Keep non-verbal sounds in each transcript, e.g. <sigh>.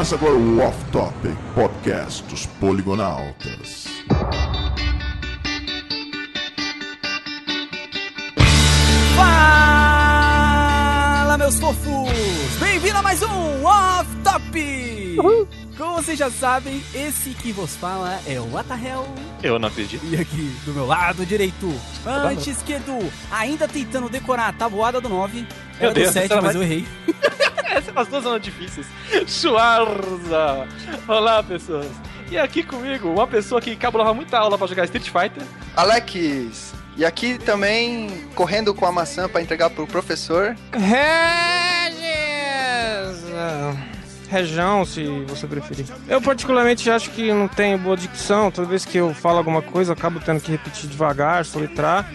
Começa agora o Off Topic Podcast dos Poligonautas. Fala, meus fofos! Bem-vindo a mais um Off Top! Como vocês já sabem, esse que vos fala é o Atahel. Eu não acredito. E aqui do meu lado direito, anti-esquerdo, ainda tentando decorar a tabuada do 9. Meu Era Deus, do 7, será mas eu errei. <laughs> Essas as duas são difíceis. Schwarza! Olá, pessoas. E aqui comigo, uma pessoa que cabulava muita aula pra jogar Street Fighter. Alex, e aqui também correndo com a maçã pra entregar pro professor. Regis! Região, se você preferir. Eu particularmente acho que não tenho boa dicção. Toda vez que eu falo alguma coisa, eu acabo tendo que repetir devagar, soletrar.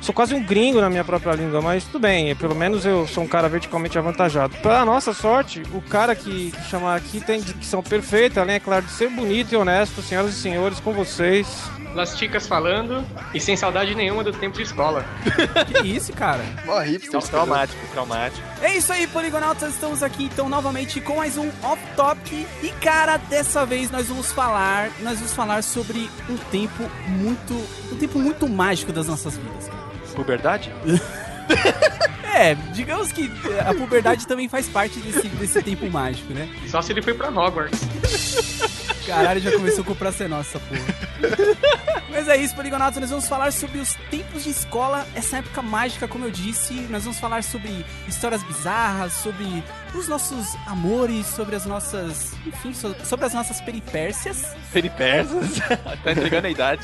Sou quase um gringo na minha própria língua, mas tudo bem. Pelo menos eu sou um cara verticalmente avantajado. Pra nossa sorte, o cara que, que chamar aqui tem dicção perfeita, além, é claro, de ser bonito e honesto. Senhoras e senhores, com vocês. Las Ticas falando e sem saudade nenhuma do tempo de escola. <laughs> Que isso, cara? Mó hipster. Traumático, traumático. É isso aí, Poligonautas. Estamos aqui então novamente com mais um Off Topic. E cara, dessa vez nós vamos falar, nós vamos falar sobre um tempo muito, um tempo muito mágico das nossas vidas. cara. Puberdade? <laughs> É, digamos que a puberdade também faz parte desse, desse tempo mágico, né? Só se ele foi pra Hogwarts. <laughs> Caralho, já começou com pra ser nossa, porra. <laughs> Mas é isso, Poligonautas. Nós vamos falar sobre os tempos de escola, essa época mágica, como eu disse. Nós vamos falar sobre histórias bizarras, sobre os nossos amores, sobre as nossas. Enfim, so- sobre as nossas peripécias. Peripécias. <laughs> tá entregando a idade.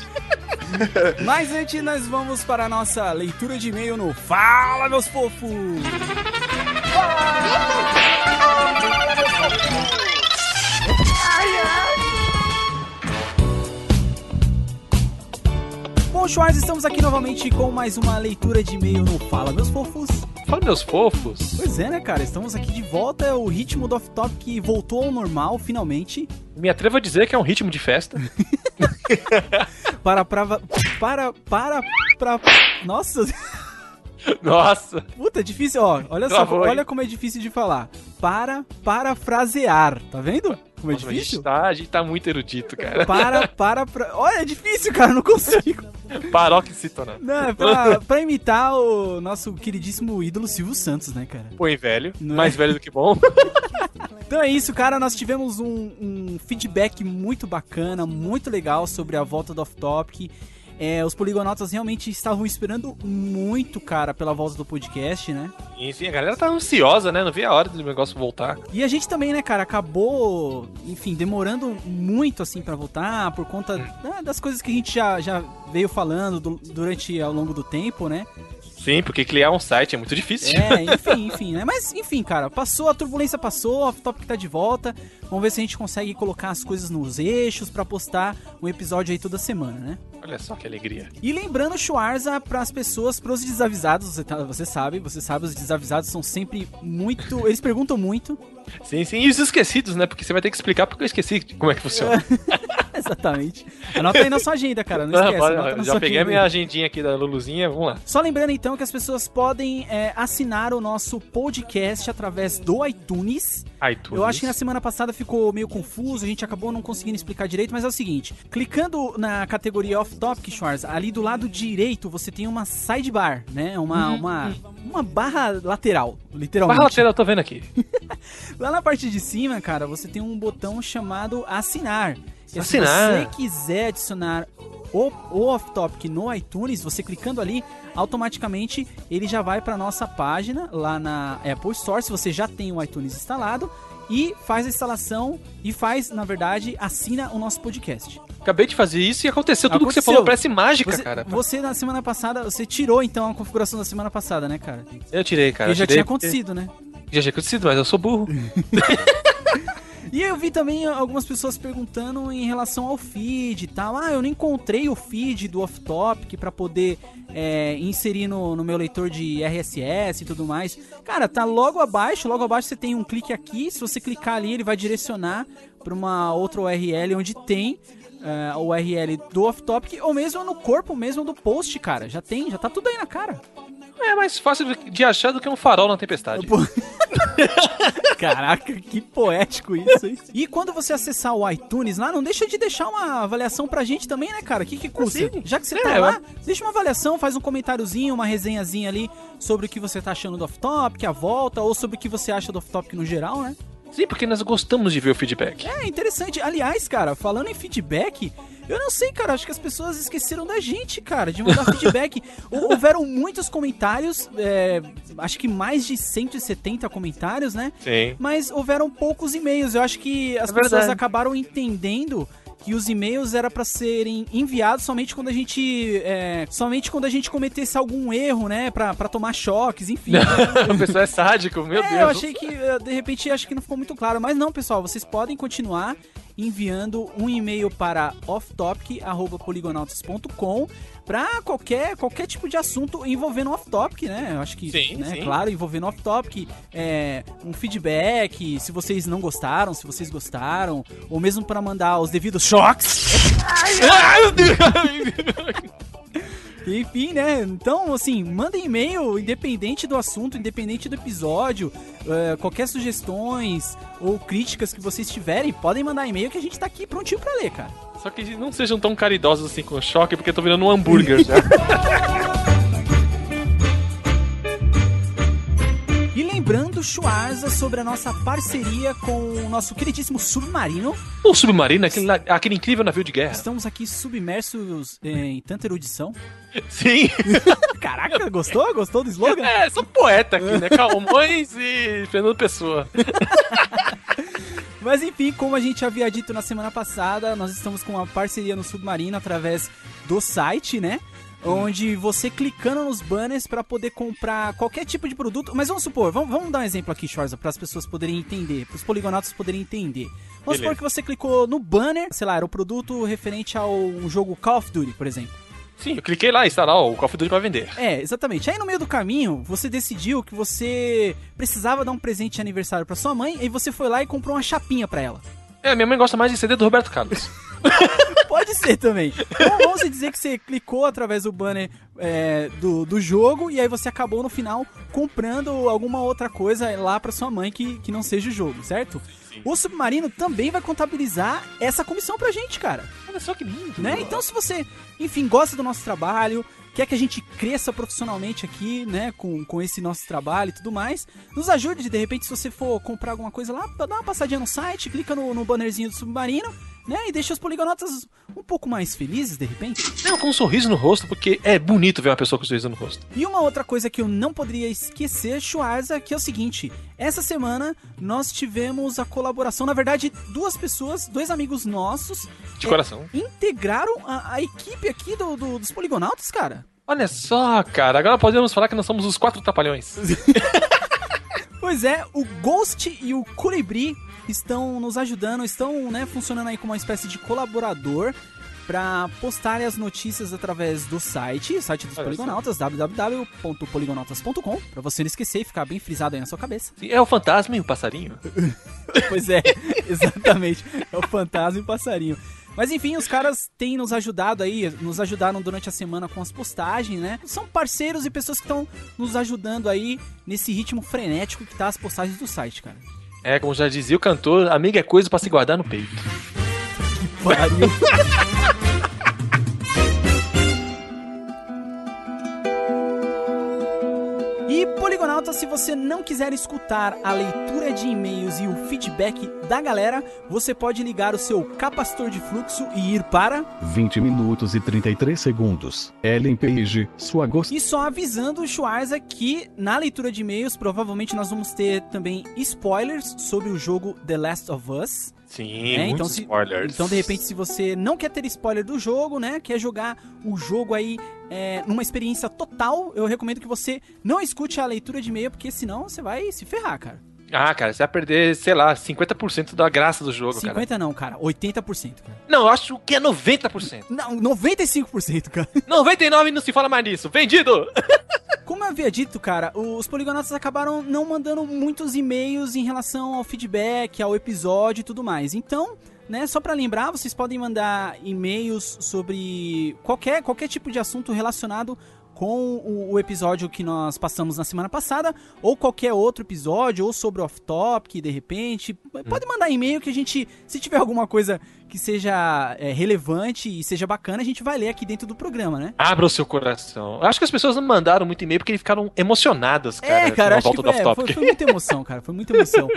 <laughs> Mas antes, nós vamos para a nossa leitura de e-mail no Fala, meus fofos! Bom, Schwarz, estamos aqui novamente com mais uma leitura de e-mail no Fala, meus fofos. Fala, meus fofos. Pois é, né, cara? Estamos aqui de volta. O ritmo do off-top que voltou ao normal, finalmente. Me atrevo a dizer que é um ritmo de festa. <laughs> Para, para, para, para, para. Nossa, <laughs> Nossa. puta, é difícil, ó. Olha só, Travou, hein? olha como é difícil de falar. Para, parafrasear, tá vendo? Como é Nossa, a, gente difícil? tá, a gente tá muito erudito, cara. Para, para, pra... Olha, é difícil, cara, não consigo. Paroxítona. Não, é pra, pra imitar o nosso queridíssimo ídolo Silvio Santos, né, cara? Põe velho. Não é? Mais velho do que bom. Então é isso, cara. Nós tivemos um, um feedback muito bacana, muito legal sobre a volta do Off Topic. É, os poligonautas realmente estavam esperando muito, cara, pela volta do podcast, né? Enfim, a galera tá ansiosa, né? Não vi a hora do negócio voltar. E a gente também, né, cara, acabou, enfim, demorando muito, assim, pra voltar, por conta da- das coisas que a gente já, já veio falando du- durante, ao longo do tempo, né? Sim, porque criar um site é muito difícil. É, <laughs> enfim, enfim, né? Mas, enfim, cara, passou, a turbulência passou, o Off Topic tá de volta. Vamos ver se a gente consegue colocar as coisas nos eixos pra postar um episódio aí toda semana, né? Olha só que alegria. E lembrando, Schwarza, pras pessoas, pros desavisados, você, tá- você sabe, você sabe, os desavisados são sempre muito. Eles perguntam muito. Sim, sim. E os esquecidos, né? Porque você vai ter que explicar porque eu esqueci como é que funciona. <laughs> Exatamente. Anota aí na sua agenda, cara. Não Não, esquece. pode- anota na já peguei a minha agendinha aqui da Luluzinha, vamos lá. Só lembrando então que as pessoas podem é, assinar o nosso podcast através do iTunes. iTunes. Eu acho que na semana passada ficou meio confuso, a gente acabou não conseguindo explicar direito, mas é o seguinte: clicando na categoria Off Topic, Schwarz, ali do lado direito você tem uma sidebar, né? Uma, uma, uma barra lateral, literalmente. Barra lateral, eu tô vendo aqui. <laughs> Lá na parte de cima, cara, você tem um botão chamado assinar. E Assinar. Se você quiser adicionar o, o Off Topic no iTunes, você clicando ali, automaticamente ele já vai para nossa página lá na Apple Store, se você já tem o iTunes instalado, e faz a instalação e faz, na verdade, assina o nosso podcast. Acabei de fazer isso e aconteceu tudo que você falou. Parece mágica, Você, cara. você na semana passada, você tirou então a configuração da semana passada, né, cara? Eu tirei, cara. e já tirei tinha acontecido, né? Já tinha acontecido, mas eu sou burro. <laughs> E eu vi também algumas pessoas perguntando em relação ao feed e tal. Ah, eu não encontrei o feed do Off Topic pra poder é, inserir no, no meu leitor de RSS e tudo mais. Cara, tá logo abaixo. Logo abaixo você tem um clique aqui. Se você clicar ali, ele vai direcionar pra uma outra URL onde tem é, a URL do Off Topic ou mesmo no corpo mesmo do post, cara. Já tem, já tá tudo aí na cara. É mais fácil de achar do que um farol na tempestade. <laughs> <laughs> Caraca, que poético isso, hein? E quando você acessar o iTunes lá, não deixa de deixar uma avaliação pra gente também, né, cara? O que, que custa? sim. Já que você É, tá lá, deixa uma avaliação, faz um comentáriozinho, uma resenhazinha ali sobre o que você tá achando do off-topic, a volta, ou sobre o que você acha do off-topic no geral, né? Sim, porque nós gostamos de ver o feedback. É interessante. Aliás, cara, falando em feedback, eu não sei, cara, acho que as pessoas esqueceram da gente, cara, de mandar <laughs> feedback. Hou- Houveram muitos comentários, é, acho que mais de 170 comentários, né? Sim. Mas houveram poucos e-mails. Eu acho que as É pessoas verdade. acabaram entendendo que os e-mails era pra serem enviados somente quando a gente é, somente quando a gente cometesse algum erro, né, Pra pra tomar choques, enfim. <laughs> o pessoal é sádico, meu é, Deus. eu achei que eh, de repente acho que não ficou muito claro, mas não, pessoal, vocês podem continuar enviando um e-mail para offtopic@poligonautas.com para qualquer qualquer tipo de assunto envolvendo off-topic, né? Eu acho que, Sim, né, sim. claro, envolvendo off-topic, é, um feedback, se vocês não gostaram, se vocês gostaram, ou mesmo para mandar os devidos choques. <laughs> Ai, meu Deus. <laughs> Enfim, né? Então, assim, mandem e-mail, independente do assunto, independente do episódio, eh, qualquer sugestões ou críticas que vocês tiverem, podem mandar e-mail que a gente tá aqui prontinho pra ler, cara. Só que não sejam tão caridosos assim com o choque, porque eu tô virando um hambúrguer já. <laughs> E lembrando, Schwarza, sobre a nossa parceria com o nosso queridíssimo Submarino. o submarino, aquele, aquele incrível navio de guerra. Estamos aqui submersos eh, em tanta erudição. Sim. <laughs> Caraca, gostou? Gostou do slogan? É, sou poeta aqui, né? Calmões e Fernando Pessoa. Mas enfim, como a gente havia dito na semana passada, nós estamos com uma parceria no Submarino através do site, né? Onde você clicando nos banners para poder comprar qualquer tipo de produto. Mas vamos supor, vamos, vamos dar um exemplo aqui, Schwarza, para as pessoas poderem entender, para os poligonautas poderem entender. Vamos Beleza. supor que você clicou no banner, sei lá, era o produto referente ao jogo Call of Duty, por exemplo. Sim, eu cliquei lá e está lá ó, o Call of Duty pra vender. É, exatamente. Aí no meio do caminho, você decidiu que você precisava dar um presente de aniversário para sua mãe, e você foi lá e comprou uma chapinha para ela. É, minha mãe gosta mais de CD do Roberto Carlos. <laughs> Pode ser também. Então, vamos dizer que você clicou através do banner é, do, do jogo e aí você acabou no final comprando alguma outra coisa lá pra sua mãe que, que não seja o jogo, certo? O Submarino também vai contabilizar essa comissão pra gente, cara. Olha só que lindo. Né? Então, se você, enfim, gosta do nosso trabalho, quer que a gente cresça profissionalmente aqui, né, com, com esse nosso trabalho e tudo mais, nos ajude, de repente, se você for comprar alguma coisa lá, dá uma passadinha no site, clica no, no bannerzinho do Submarino, né, e deixa os poligonotas um pouco mais felizes, de repente. Não, com um sorriso no rosto, porque é bonito ver uma pessoa com um sorriso no rosto. E uma outra coisa que eu não poderia esquecer, Schwarza, que é o seguinte: essa semana nós tivemos a colaboração, na verdade, duas pessoas, dois amigos nossos, De É. coração. integraram a, a equipe aqui do, do- dos poligonautas, cara. Olha só, cara, agora podemos falar que nós somos os quatro trapalhões. <laughs> Pois é, o Ghost e o Colibri estão nos ajudando, estão né, funcionando aí como uma espécie de colaborador para postarem as notícias através do site, site dos Poligonautas, www.poligonautas.com, para você não esquecer e ficar bem frisado aí na sua cabeça. É o fantasma e o passarinho. <laughs> Pois é, <laughs> exatamente. É o fantasma e o passarinho. Mas enfim, os caras têm nos ajudado aí, nos ajudaram durante a semana com as postagens, né? São parceiros e pessoas que estão nos ajudando aí nesse ritmo frenético que tá as postagens do site, cara. É, como já dizia o cantor, amiga é coisa pra se guardar no peito. Pariu. <laughs> Se você não quiser escutar a leitura de e-mails e o feedback da galera, você pode ligar o seu capacitor de fluxo e ir para 20 minutos e 33 segundos. Ellen Page, sua. E só avisando o Schwarza que na leitura de e-mails provavelmente nós vamos ter também spoilers sobre o jogo The Last of Us. Sim, É, muitos então, se- spoilers. Então, de repente, se você não quer ter spoiler do jogo, né? Quer jogar o jogo aí é, numa experiência total, eu recomendo que você não escute a leitura de e-mail, porque senão você vai se ferrar, cara. Ah, cara, você vai perder, sei lá, 50% da graça do jogo, cara. 50 não, cara. 80%, cara. Não, eu acho que é 90%. Não, 95%, cara. <laughs> 99% não se fala mais nisso. Vendido! <laughs> Como eu havia dito, cara, os poligonautas acabaram não mandando muitos e-mails em relação ao feedback, ao episódio e tudo mais. Então, né, só pra lembrar, vocês podem mandar e-mails sobre qualquer, qualquer tipo de assunto relacionado com o, o episódio que nós passamos na semana passada, ou qualquer outro episódio, ou sobre off-topic, de repente. Pode mandar e-mail que a gente, se tiver alguma coisa que seja é, relevante e seja bacana, a gente vai ler aqui dentro do programa, né? Abra o seu coração. Acho que as pessoas não mandaram muito e-mail porque eles ficaram emocionadas, cara. é, cara, acho que volta foi, é, foi, foi muita emoção, cara. Foi muita emoção.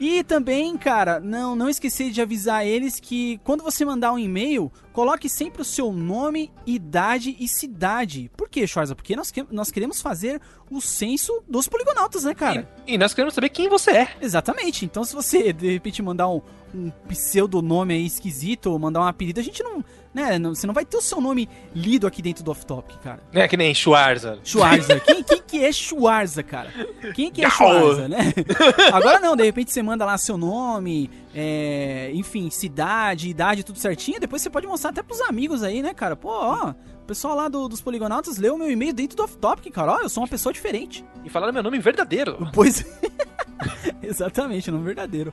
E também, cara, não, não esquecer de avisar eles que quando você mandar um e-mail, coloque sempre o seu nome, idade e cidade. Por quê, Schwarza? Porque nós, que- nós queremos fazer o censo dos poligonautas, né, cara? E nós queremos saber quem você é. Exatamente. Então, se você de repente mandar um, um pseudonome aí esquisito ou mandar um apelido, a gente não. Né, não- você não vai ter o seu nome lido aqui dentro do off-topic, cara. Né? Que nem Schwarza. Schwarza. <laughs> quem, quem que é Schwarza, cara? Quem que é Não. Schwarza, né? <laughs> Agora não, de repente você manda lá seu nome, é, enfim, cidade, idade, tudo certinho. Depois você pode mostrar até pros amigos aí, né, cara? Pô, ó, o pessoal lá do- dos Poligonautas leu o meu e-mail dentro do off-topic, cara. Ó, eu sou uma pessoa diferente. E falaram meu nome verdadeiro. Pois <laughs> Exatamente, nome verdadeiro.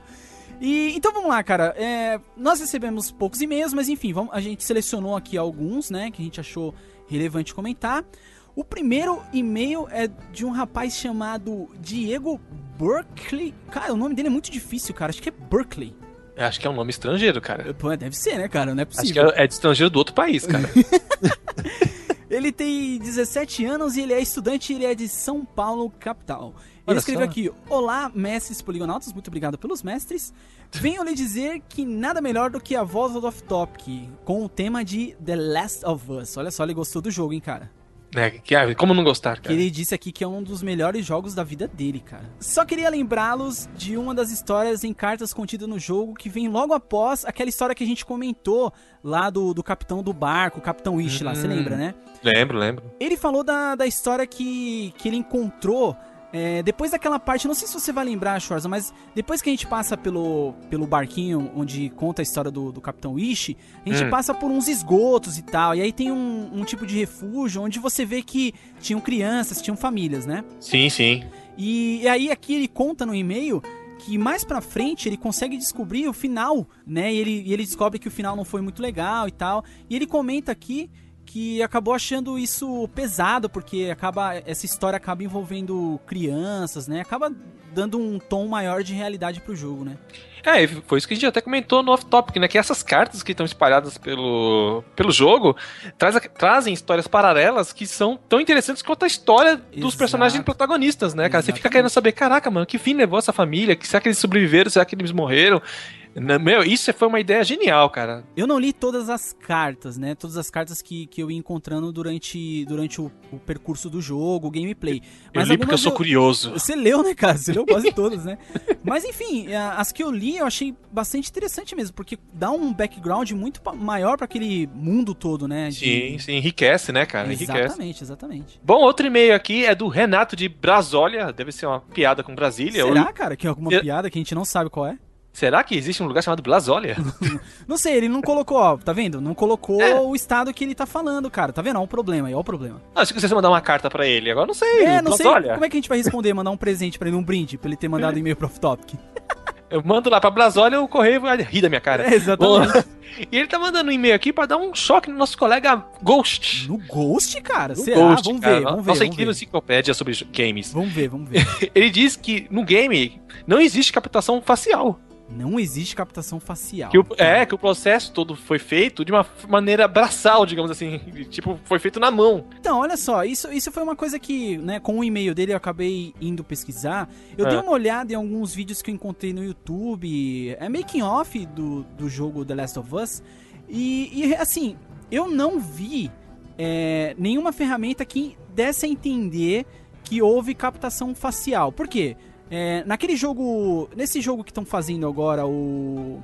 E então vamos lá, cara. É, nós recebemos poucos e-mails, mas enfim, vamos, a gente selecionou aqui alguns, né, que a gente achou relevante comentar. O primeiro e-mail é de um rapaz chamado Diego Berkeley. Cara, o nome dele é muito difícil, cara. Acho que é Berkeley. Eu Acho que é um nome estrangeiro, cara. Pô, deve ser, né, cara? Não é Acho possível. que é é de estrangeiro do outro país, cara. <laughs> <laughs> Ele tem 17 anos e ele é estudante e ele é de São Paulo, capital. Ele escreveu aqui: Olá, mestres poligonautas, muito obrigado pelos mestres. Venho lhe dizer que nada melhor do que a voz do Off Topic, com o tema de The Last of Us. Olha só, ele gostou do jogo, hein, cara. né? que, ah, como não gostar, Que cara? ele disse aqui que é um dos melhores jogos da vida dele, cara. Só queria lembrá-los de uma das histórias em cartas contidas no jogo que vem logo após aquela história que a gente comentou lá do, do capitão do barco, o Capitão Wish lá, você Hum. lembra, né? Lembro, lembro. Ele falou da, da história que, que ele encontrou é, depois daquela parte. Não sei se você vai lembrar, Schwarza, mas depois que a gente passa pelo, pelo barquinho onde conta a história do, do Capitão Ishi, a gente Hum. passa por uns esgotos e tal. E aí tem um, um tipo de refúgio onde você vê que tinham crianças, tinham famílias, né? Sim, sim. E, e aí aqui ele conta no e-mail que mais pra frente ele consegue descobrir o final, né? E ele, e ele descobre que o final não foi muito legal e tal. E ele comenta aqui que acabou achando isso pesado porque acaba essa história acaba envolvendo crianças, né? Acaba dando um tom maior de realidade pro jogo, né? É, foi isso que a gente até comentou no off-topic, né? Que essas cartas que estão espalhadas pelo, pelo jogo traz, trazem histórias paralelas que são tão interessantes quanto a história dos Exato. personagens protagonistas, né, cara? Você fica Exatamente. querendo saber, caraca, mano, que fim levou essa família? Que- Será que eles sobreviveram? Será que eles morreram? Meu, isso foi uma ideia genial, cara. Eu não li todas as cartas, né? Todas as cartas que, que eu ia encontrando durante, durante o, o percurso do jogo, o gameplay. Eu li porque eu sou curioso. Você leu, né, cara? Você leu quase todas, né? <laughs> Mas enfim, as que eu li eu achei bastante interessante mesmo, porque dá um background muito maior pra aquele mundo todo, né? de- Sim, sim, enriquece, né, cara? Enriquece. Exatamente, exatamente. Bom, outro e-mail aqui é do Renato de Brasólia. Deve ser uma piada com Brasília. Será, cara, que é alguma Eu- piada que a gente não sabe qual é? Será que existe um lugar chamado Brasólia? <laughs> Não sei, ele não colocou, ó, tá vendo? Não colocou É. o estado que ele tá falando, cara. Tá vendo? Ó, o problema aí, ó o problema. Acho que você mandar uma carta pra ele. Agora não sei. É, não sei Brasólia. como é que a gente vai responder, mandar um presente pra ele, um brinde, pra ele ter mandado e-mail pro off-topic. <laughs> Eu mando lá pra Brasólia, o correio vai rir da minha cara. <laughs> É, exatamente. E ele tá mandando um e-mail aqui pra dar um choque no nosso colega Ghost. No Ghost, cara? No Será? Ghost, vamos cara. ver, vamos ver. Nossa incrível enciclopédia sobre games. Vamos ver, vamos ver. Ele diz que no game não existe captação facial. Não existe captação facial. Que o- é, que o processo todo foi feito de uma maneira braçal, digamos assim. Tipo, foi feito na mão. Então, olha só, isso, isso foi uma coisa que, né, com o e-mail dele eu acabei indo pesquisar. Eu É. dei uma olhada em alguns vídeos que eu encontrei no YouTube, é making off do, do jogo The Last of Us. E, e, assim, eu não vi é, nenhuma ferramenta que desse a entender que houve captação facial. Por quê? É, naquele jogo, nesse jogo que estão fazendo agora, o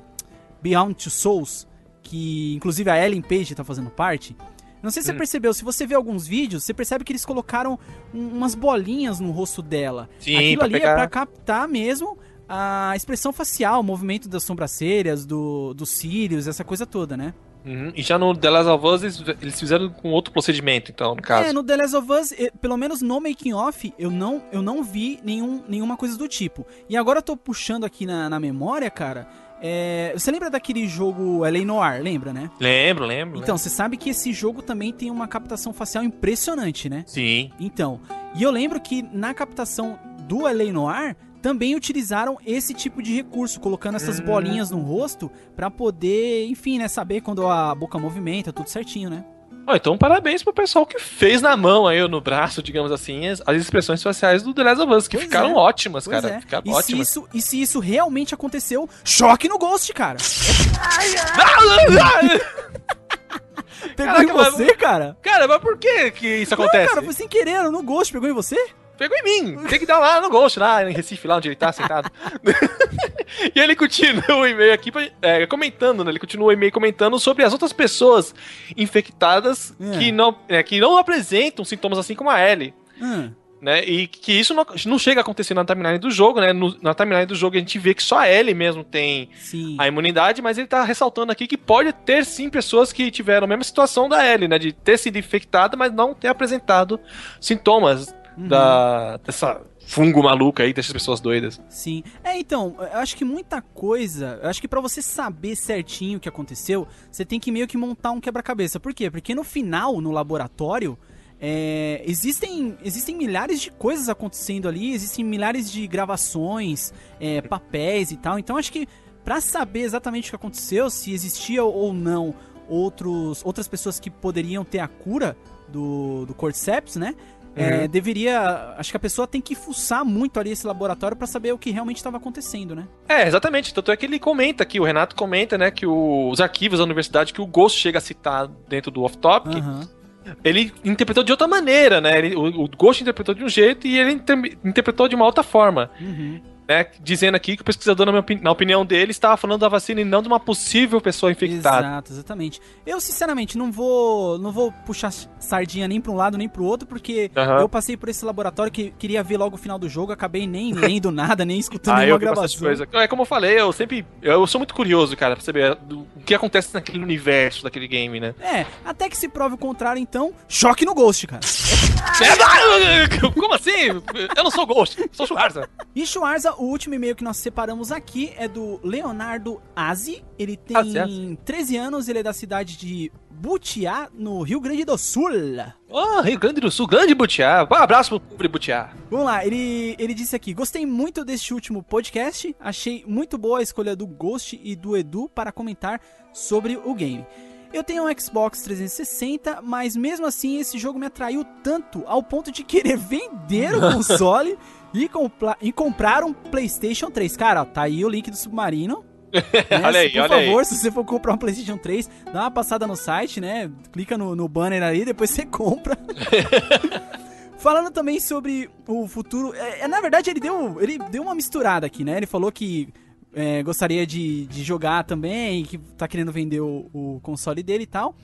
Beyond Two Souls, que inclusive a Ellen Page tá fazendo parte. Não sei se você Hum. percebeu, se você vê alguns vídeos, você percebe que eles colocaram um- umas bolinhas no rosto dela. Sim, Aquilo ali pegar- é pra captar mesmo a expressão facial, o movimento das sobrancelhas, do, dos cílios, essa coisa toda, né? Uhum. E já no The Last of Us eles, eles fizeram com outro procedimento, então, no caso. É, no The Last of Us, eh, pelo menos no making off, eu não, eu não vi nenhum, nenhuma coisa do tipo. E agora eu tô puxando aqui na, na memória, cara. É, você lembra daquele jogo L.A. Noir? Lembra, né? Lembro, lembro. Então, você sabe que esse jogo também tem uma captação facial impressionante, né? Sim. Então, e eu lembro que na captação do L.A. Noir também utilizaram esse tipo de recurso, colocando essas bolinhas no rosto pra poder, enfim, né, saber quando a boca movimenta, tudo certinho, né? Ó, então parabéns pro pessoal que fez na mão aí, ou no braço, digamos assim, as, as expressões faciais do The Last of Us, que Pois ficaram é. ótimas, Pois cara. é. Ficaram E se, ótimas. isso, e se isso realmente aconteceu, choque no Ghost, cara. <laughs> Pegou Caraca, em você, cara? Cara, mas por que que isso Não, acontece? cara, foi sem querer, no Ghost pegou em você? Pegou em mim. Tem que dar lá no Ghost, lá em Recife, lá onde ele tá sentado. <laughs> e ele continua o e-mail aqui é, comentando, né? Ele continua o e-mail comentando sobre as outras pessoas infectadas É. que, não, é, que não apresentam sintomas assim como a Ellie. Hum, Né, e que isso não, não chega a acontecer na timeline do jogo, né? No- na timeline do jogo a gente vê que só a Ellie mesmo tem sim. a imunidade, mas ele tá ressaltando aqui que pode ter sim pessoas que tiveram a mesma situação da Ellie, né? De ter sido infectada, mas não ter apresentado sintomas Uhum. da, dessa fungo maluca aí, dessas pessoas doidas. Sim. É, então, eu acho que muita coisa. Eu acho que pra você saber certinho o que aconteceu, você tem que meio que montar um quebra-cabeça. Por quê? Porque no final, no laboratório, é, existem, existem milhares de coisas acontecendo ali, existem milhares de gravações, é, papéis e tal. Então acho que pra saber exatamente o que aconteceu, se existia ou não outros, outras pessoas que poderiam ter a cura do, do Cordyceps, né? É, deveria. Acho que a pessoa tem que fuçar muito ali esse laboratório pra saber o que realmente estava acontecendo, né? É, exatamente. Tanto é que ele comenta aqui, o Renato comenta, né, que o- os arquivos da universidade que o Ghost chega a citar dentro do off-topic, Aham. ele interpretou de outra maneira, né? Ele- o, o Ghost interpretou de um jeito e ele inter- interpretou de uma outra forma. Uhum. Né, dizendo aqui que o pesquisador, na, opini- na opinião dele, estava falando da vacina e não de uma possível pessoa infectada. Exato, exatamente. Eu, sinceramente, não vou não vou puxar sardinha nem pra um lado nem pro outro, porque Aham. eu passei por esse laboratório que queria ver logo o final do jogo, acabei nem <laughs> lendo nada, nem escutando Ah, nenhuma gravação. coisa. É como eu falei, eu sempre. Eu sou muito curioso, cara, pra saber do- o que acontece naquele universo daquele game, né? É, até que se prove o contrário, então, choque no Ghost, cara. <laughs> Como assim? Eu não sou Ghost, sou Schwarza. E Schwarza, o último e-mail que nós separamos aqui é do Leonardo Azi. Ele tem Azi, Azi. 13 anos, ele é da cidade de Butiá, no Rio Grande do Sul. Oh, Rio Grande do Sul, grande Butiá. Um abraço pro Butiá. Vamos lá, ele, ele disse aqui: Gostei muito deste último podcast. Achei muito boa a escolha do Ghost e do Edu para comentar sobre o game. Eu tenho um Xbox 360, mas mesmo assim esse jogo me atraiu tanto ao ponto de querer vender o <laughs> console e, compla- e comprar um PlayStation 3. Cara, ó, tá aí o link do Submarino. <laughs> né? Olha aí, Por olha aí. favor, se você for comprar um PlayStation 3, dá uma passada no site, né? Clica no, no banner aí, depois você compra. <laughs> Falando também sobre o futuro. É, é, na verdade, ele deu, ele deu uma misturada aqui, né? Ele falou que é, gostaria de, de jogar também, que tá querendo vender o, o console dele e tal.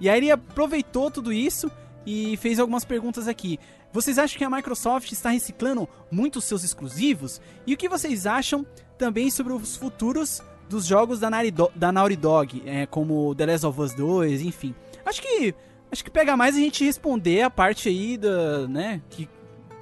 E aí ele aproveitou tudo isso e fez algumas perguntas aqui. Vocês acham que a Microsoft está reciclando muito os seus exclusivos? E o que vocês acham também sobre os futuros dos jogos da Naughty, Do- da Naughty Dog, é, como The Last of Us 2, enfim. Acho que acho que pega mais a gente responder a parte aí da, né, que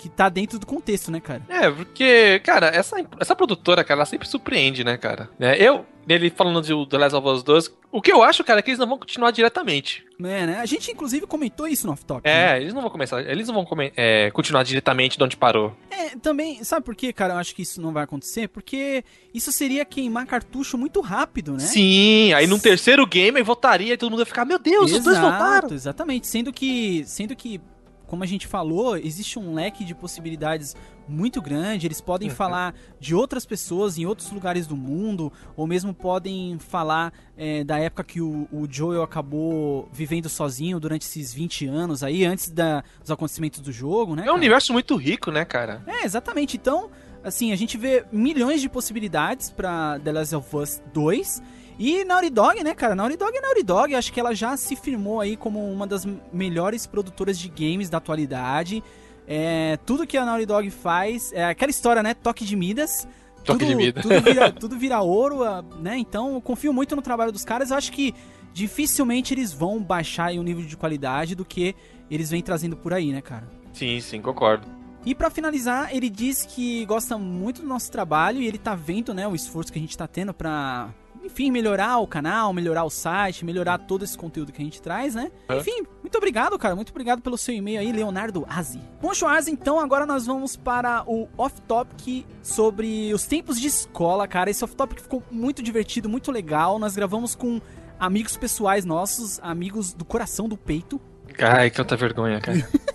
que tá dentro do contexto, né, cara? É, porque, cara, essa, essa produtora, cara, ela sempre surpreende, né, cara? É, eu, ele falando de The Last of Us 2, o que eu acho, cara, é que eles não vão continuar diretamente. É, né? A gente inclusive comentou isso no off top. É, eles não vão começar, eles não vão come- é, continuar diretamente de onde parou. É, também, sabe por que, cara, eu acho que isso não vai acontecer? Porque isso seria queimar cartucho muito rápido, né? Sim, aí num terceiro game voltaria e todo mundo ia ficar, meu Deus, os dois voltaram. Exatamente, sendo que, sendo que, como a gente falou, existe um leque de possibilidades muito grande. Eles podem Uhum. falar de outras pessoas em outros lugares do mundo, ou mesmo podem falar é, da época que o, o Joel acabou vivendo sozinho durante esses 20 anos aí, antes da, dos acontecimentos do jogo, né? É um cara? universo muito rico, né, cara? É, exatamente. Então, assim, a gente vê milhões de possibilidades pra The Last of Us 2. E Naughty Dog, né, cara? Naughty Dog é Naughty Dog. Acho que ela já se firmou aí como uma das melhores produtoras de games da atualidade. É, tudo que a Naughty Dog faz é aquela história, né? Toque de Midas. Toque tudo, de Midas. Tudo vira, <laughs> tudo vira ouro, ah, né? Então, eu confio muito no trabalho dos caras. Eu acho que dificilmente eles vão baixar aí o nível de qualidade do que eles vêm trazendo por aí, né, cara? Sim, sim, concordo. E pra finalizar, ele diz que gosta muito do nosso trabalho e ele tá vendo, né, o esforço que a gente tá tendo pra enfim, melhorar o canal, melhorar o site, melhorar todo esse conteúdo que a gente traz, né? Uhum. Enfim, muito obrigado, cara. Muito obrigado pelo seu e-mail aí, Leonardo Azi. Bom, Schwarz, então agora nós vamos para o off-topic sobre os tempos de escola, cara. Esse off-topic ficou muito divertido, muito legal. Nós gravamos com amigos pessoais nossos, amigos do coração do peito. Ai, que outra vergonha, cara. <laughs>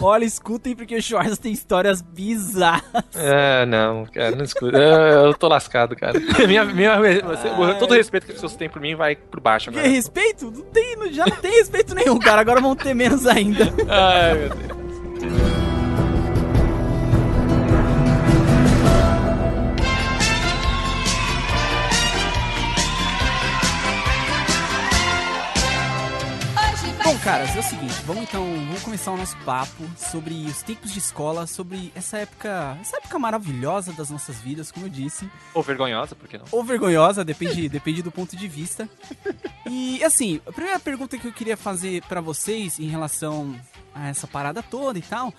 Olha, escutem porque o Schwarz tem histórias bizarras. É, não, cara, não escuta. Eu, eu tô lascado, cara. <laughs> Minha, minha, todo o respeito que as pessoas têm por mim vai por baixo Que agora. respeito? Não tem, já não tem respeito nenhum, cara. Agora vão ter menos ainda. Ai, meu Deus. Caras, é o seguinte, vamos então, vamos começar o nosso papo sobre os tempos de escola, sobre essa época, essa época maravilhosa das nossas vidas, como eu disse, Ou vergonhosa, por que não? ou vergonhosa, depende, <laughs> depende do ponto de vista. E assim, a primeira pergunta que eu queria fazer pra vocês em relação a essa parada toda e tal,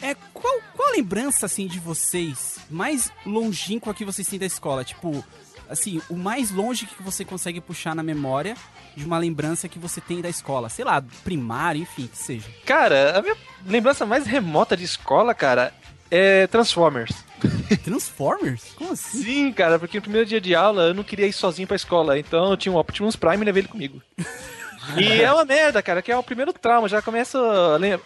é qual, qual a lembrança assim de vocês mais longínqua que vocês têm da escola? Tipo, assim, o mais longe que você consegue puxar na memória de uma lembrança que você tem da escola, sei lá, primário, enfim, que seja. Cara, a minha lembrança mais remota de escola, cara, é Transformers. <laughs> Transformers? Como assim? Sim, cara, porque no primeiro dia de aula eu não queria ir sozinho pra escola, então eu tinha um Optimus Prime e levei ele comigo. <laughs> E é uma merda, cara, que é o primeiro trauma. Já começa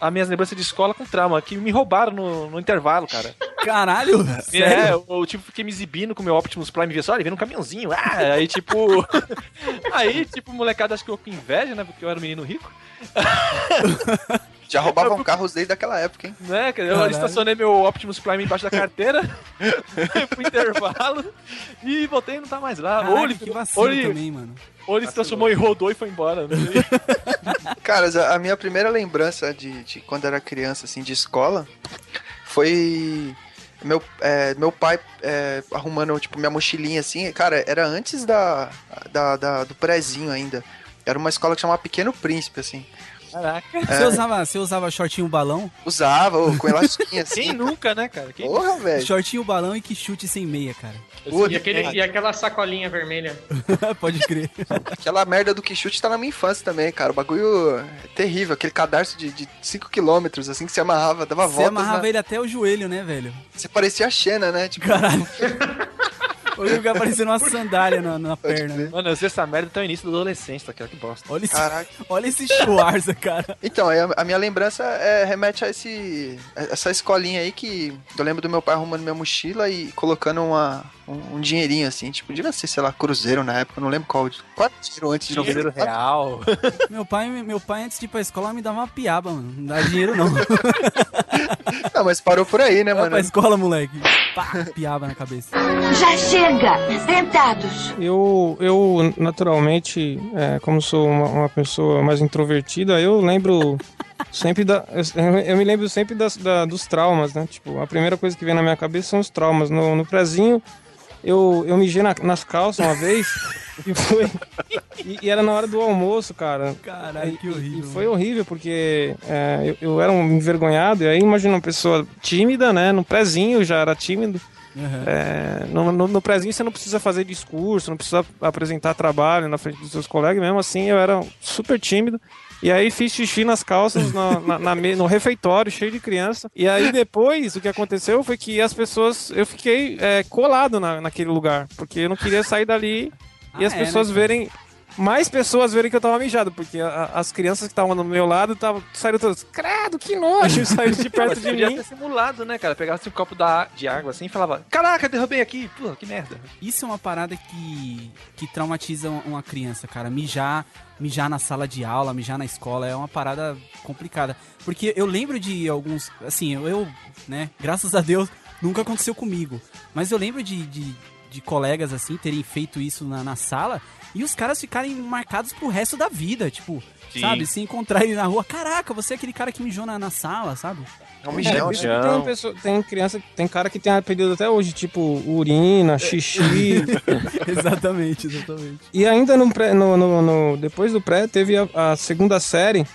a minhas lembranças de escola com trauma, que me roubaram no, no intervalo, cara. Caralho! É, eu, eu, tipo, fiquei me exibindo com o meu Optimus Prime, via só, ele veio num caminhãozinho, ah, aí tipo... <laughs> aí, tipo, molecada acho que eu com inveja, né, porque eu era um menino rico, <laughs> Já roubavam carros desde aquela época, hein? né, cara, eu Caralho. estacionei meu Optimus Prime embaixo da carteira, <laughs> fui pro intervalo, e voltei e não tá mais lá. ou Caraca, ele, que vacilo ou ele, também, mano. ou ele se transformou em rodou e foi embora. <laughs> Não sei. Caras, a a minha primeira lembrança de, de quando era criança, assim, de escola, foi meu, é, meu pai é, arrumando, tipo, minha mochilinha, assim. Cara, era antes da, da, da- do prézinho ainda. Era uma escola que chamava Pequeno Príncipe, assim. Caraca. Você, usava, você usava shortinho balão? Usava, ô, com elastiquinho, assim. Quem nunca, né, cara? Quem Porra, velho. Shortinho balão e que chute sem meia, cara. Puta, E, aquele, e aquela sacolinha vermelha. <laughs> Pode crer. Aquela merda do Quixute tá na minha infância também, cara. O bagulho é terrível. Aquele cadarço de 5km, assim, que você amarrava, dava Você voltas. amarrava na- ele até o joelho, né, velho? Você parecia a Xena, né? Tipo, Caralho. <laughs> O lugar parecendo uma sandália na, na perna, né? Mano, eu sei essa merda até o início da adolescência, cara, que bosta. Olha esse, caraca. <laughs> olha esse Schwarza, cara. Então, a minha lembrança é, remete a esse, essa escolinha aí que eu lembro do meu pai arrumando minha mochila e colocando uma, um, um dinheirinho assim, tipo, devia ser, sei lá, cruzeiro na época, não lembro qual. Qual era o dinheiro antes de Dinheiro real. <laughs> Meu pai, meu pai, antes de ir pra escola, me dava uma piaba, mano. Não dá dinheiro, não. <laughs> Não, mas parou por aí, né, Vai mano? pra escola, moleque. Pá, piaba na cabeça. Já chega! Sentados! Eu, eu naturalmente, é, como sou uma, uma pessoa mais introvertida, eu lembro sempre da. Eu, eu me lembro sempre das, da- dos traumas, né? Tipo, a primeira coisa que vem na minha cabeça são os traumas. No, no prezinho, eu, eu mijei na- nas calças uma vez e foi. E, e era na hora do almoço, cara. Caralho, que horrível. E foi horrível, porque é, eu, eu era um envergonhado, e aí imagina uma pessoa tímida, né? No prezinho já era tímido. Aham. É, no, no, no prezinho você não precisa fazer discurso, não precisa apresentar trabalho na frente dos seus colegas, mesmo assim eu era super tímido. E aí fiz xixi nas calças na- na- na no refeitório, cheio de criança. E aí depois o que aconteceu foi que as pessoas. Eu fiquei é, colado na, naquele lugar, porque eu não queria sair dali e Ah, as é, pessoas né, verem. Mais pessoas verem que eu tava mijado, porque a- as crianças que estavam do meu lado tavam, saíram todas, credo, que nojo, <laughs> saíram de perto de podia mim. ter simulado, né, cara? Pegava um copo da, de água assim e falava: Caraca, derrubei aqui. Pô, que merda. Isso é uma parada que, que traumatiza uma criança, cara. Mijar, mijar na sala de aula, mijar na escola é uma parada complicada. Porque eu lembro de alguns. Assim, eu, eu, né, graças a Deus, nunca aconteceu comigo. Mas eu lembro de, de, de colegas, assim, terem feito isso na, na sala e os caras ficarem marcados pro resto da vida. Tipo, Sim. sabe? Se encontrar ele na rua, caraca, você é aquele cara que mijou na, na sala, sabe? É um É, mijão, né? que tem, pessoa- tem criança, tem cara que tem apelido até hoje, tipo urina, xixi. <laughs> <laughs> exatamente, exatamente. e ainda no pré, no, no- no- depois do pré teve a, a segunda série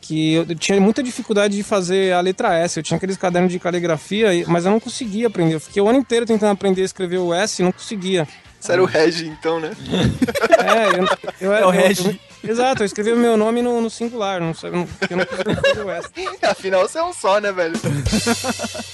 que eu tinha muita dificuldade de fazer a letra S. Eu tinha aqueles cadernos de caligrafia, mas eu não conseguia aprender. Eu fiquei o ano inteiro tentando aprender a escrever o S e não conseguia. Você era o Regi, então, né? É, eu, eu, <laughs> É o Regi. exato, eu escrevi o meu nome no, no singular, não sei, não, eu não fazer o S. <laughs> Afinal, você é um só, né, velho? <laughs>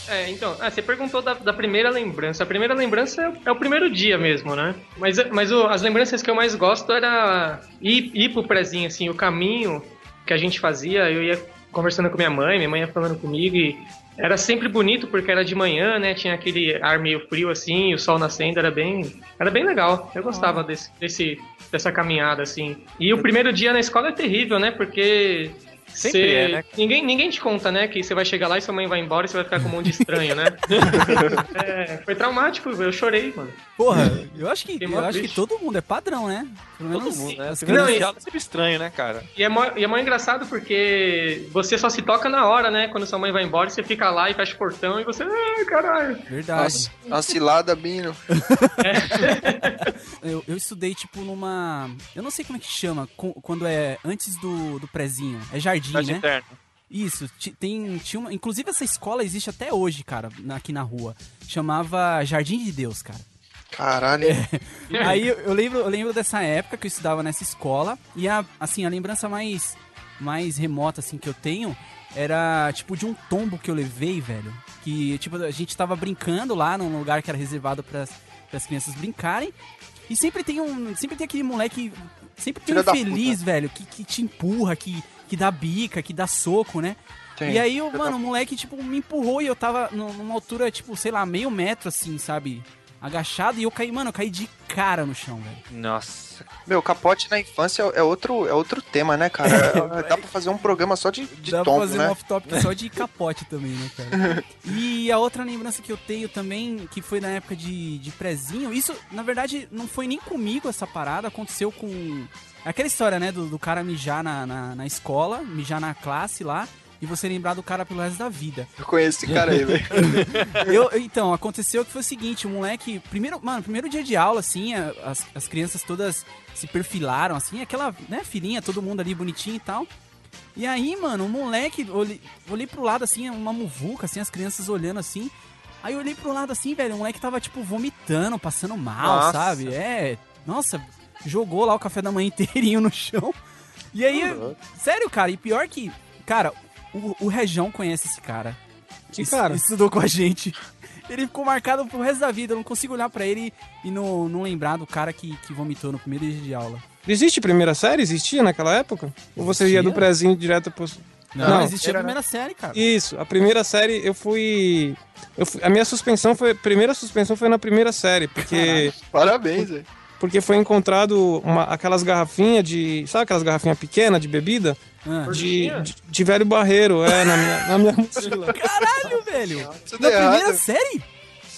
É, então, ah, você perguntou da, da primeira lembrança. A primeira lembrança é, o- é o primeiro dia mesmo, né? Mas, mas o- as lembranças que eu mais gosto era ir, ir pro prezinho, assim, o caminho que a gente fazia, eu ia conversando com minha mãe, minha mãe ia falando comigo e era sempre bonito porque era de manhã, né? Tinha aquele ar meio frio assim, o sol nascendo, era bem, era bem legal. Eu gostava desse, desse dessa caminhada assim. E o primeiro dia na escola é terrível, né? Porque Sempre você- é, né? Ninguém, ninguém te conta, né? Que você vai chegar lá e sua mãe vai embora e você vai ficar com um monte de estranho, né? <laughs> É, foi traumático, eu chorei, mano. Porra, eu acho que, eu acho que todo mundo é padrão, né? Pelo Todo menos mundo, né? as diálogo é sempre estranho, né, cara? E é, mó, e é mó engraçado porque você só se toca na hora, né? Quando sua mãe vai embora, você fica lá e fecha o portão e você. Ai, caralho. Verdade. Nossa, uma cilada, Bino. <laughs> Eu, eu estudei, tipo, numa. Eu não sei como é que chama, quando é antes do, do prezinho. É jardim, Jardim né? interno. Isso, tem, tinha uma, inclusive essa escola existe até hoje, cara, na- aqui na rua. Chamava Jardim de Deus, cara. Caralho. <laughs> Aí eu, lembro, eu lembro dessa época que eu estudava nessa escola e a, assim, a lembrança mais, mais remota assim que eu tenho era tipo de um tombo que eu levei, velho. Que tipo a gente tava brincando lá num lugar que era reservado para as crianças brincarem. E sempre tem um, sempre tem aquele moleque, sempre tem Filho um feliz, velho, que, que te empurra, que que dá bica, que dá soco, né? Tem. E aí, eu, mano, o moleque, tipo, me empurrou e eu tava nu- numa altura, tipo, sei lá, meio metro, assim, sabe? Agachado e eu caí, mano, eu caí de cara no chão, velho. Nossa. Meu, capote na infância é outro, é outro tema, né, cara? <laughs> Dá pra fazer um programa só de, de Dá pra tombo, fazer né? um off-topic só de capote também, né, cara? <laughs> E a outra lembrança que eu tenho também, que foi na época de, de prezinho, isso, na verdade, não foi nem comigo essa parada, aconteceu com... Aquela história, né, do, do cara mijar na, na, na escola, mijar na classe lá, e você lembrar do cara pelo resto da vida. Eu conheço esse cara aí, velho. <laughs> Eu, então, aconteceu que foi o seguinte, o moleque, primeiro, mano, primeiro dia de aula, assim, as, as crianças todas se perfilaram, assim, aquela, né, filhinha, todo mundo ali bonitinho e tal. E aí, mano, o moleque, olhei, olhei pro lado, assim, uma muvuca, assim, as crianças olhando, assim. Aí eu olhei pro lado, assim, velho, o moleque tava, tipo, vomitando, passando mal, Nossa. sabe? É, nossa, jogou lá o café da manhã <laughs> inteirinho no chão. E aí, sério, cara, e pior que, cara, o, o Rejão conhece esse cara. Que Es- cara? Estudou com a gente. Ele ficou marcado pro resto da vida. Eu não consigo olhar pra ele e não, não lembrar do cara que, que vomitou no primeiro dia de aula. Existe primeira série? Existia naquela época? Ou você ia Existia? do prezinho direto pro... Não, Não, existia era, a primeira série, cara. Isso, a primeira série eu fui... Eu fui- a minha suspensão foi... A primeira suspensão foi na primeira série, porque... Parabéns, velho. Porque foi encontrado uma, aquelas garrafinhas de... Sabe aquelas garrafinhas pequenas de bebida? Ah. De, de, de velho barreiro, é, na minha, na minha mochila. <laughs> Caralho, velho! Tudo Na errado. primeira série?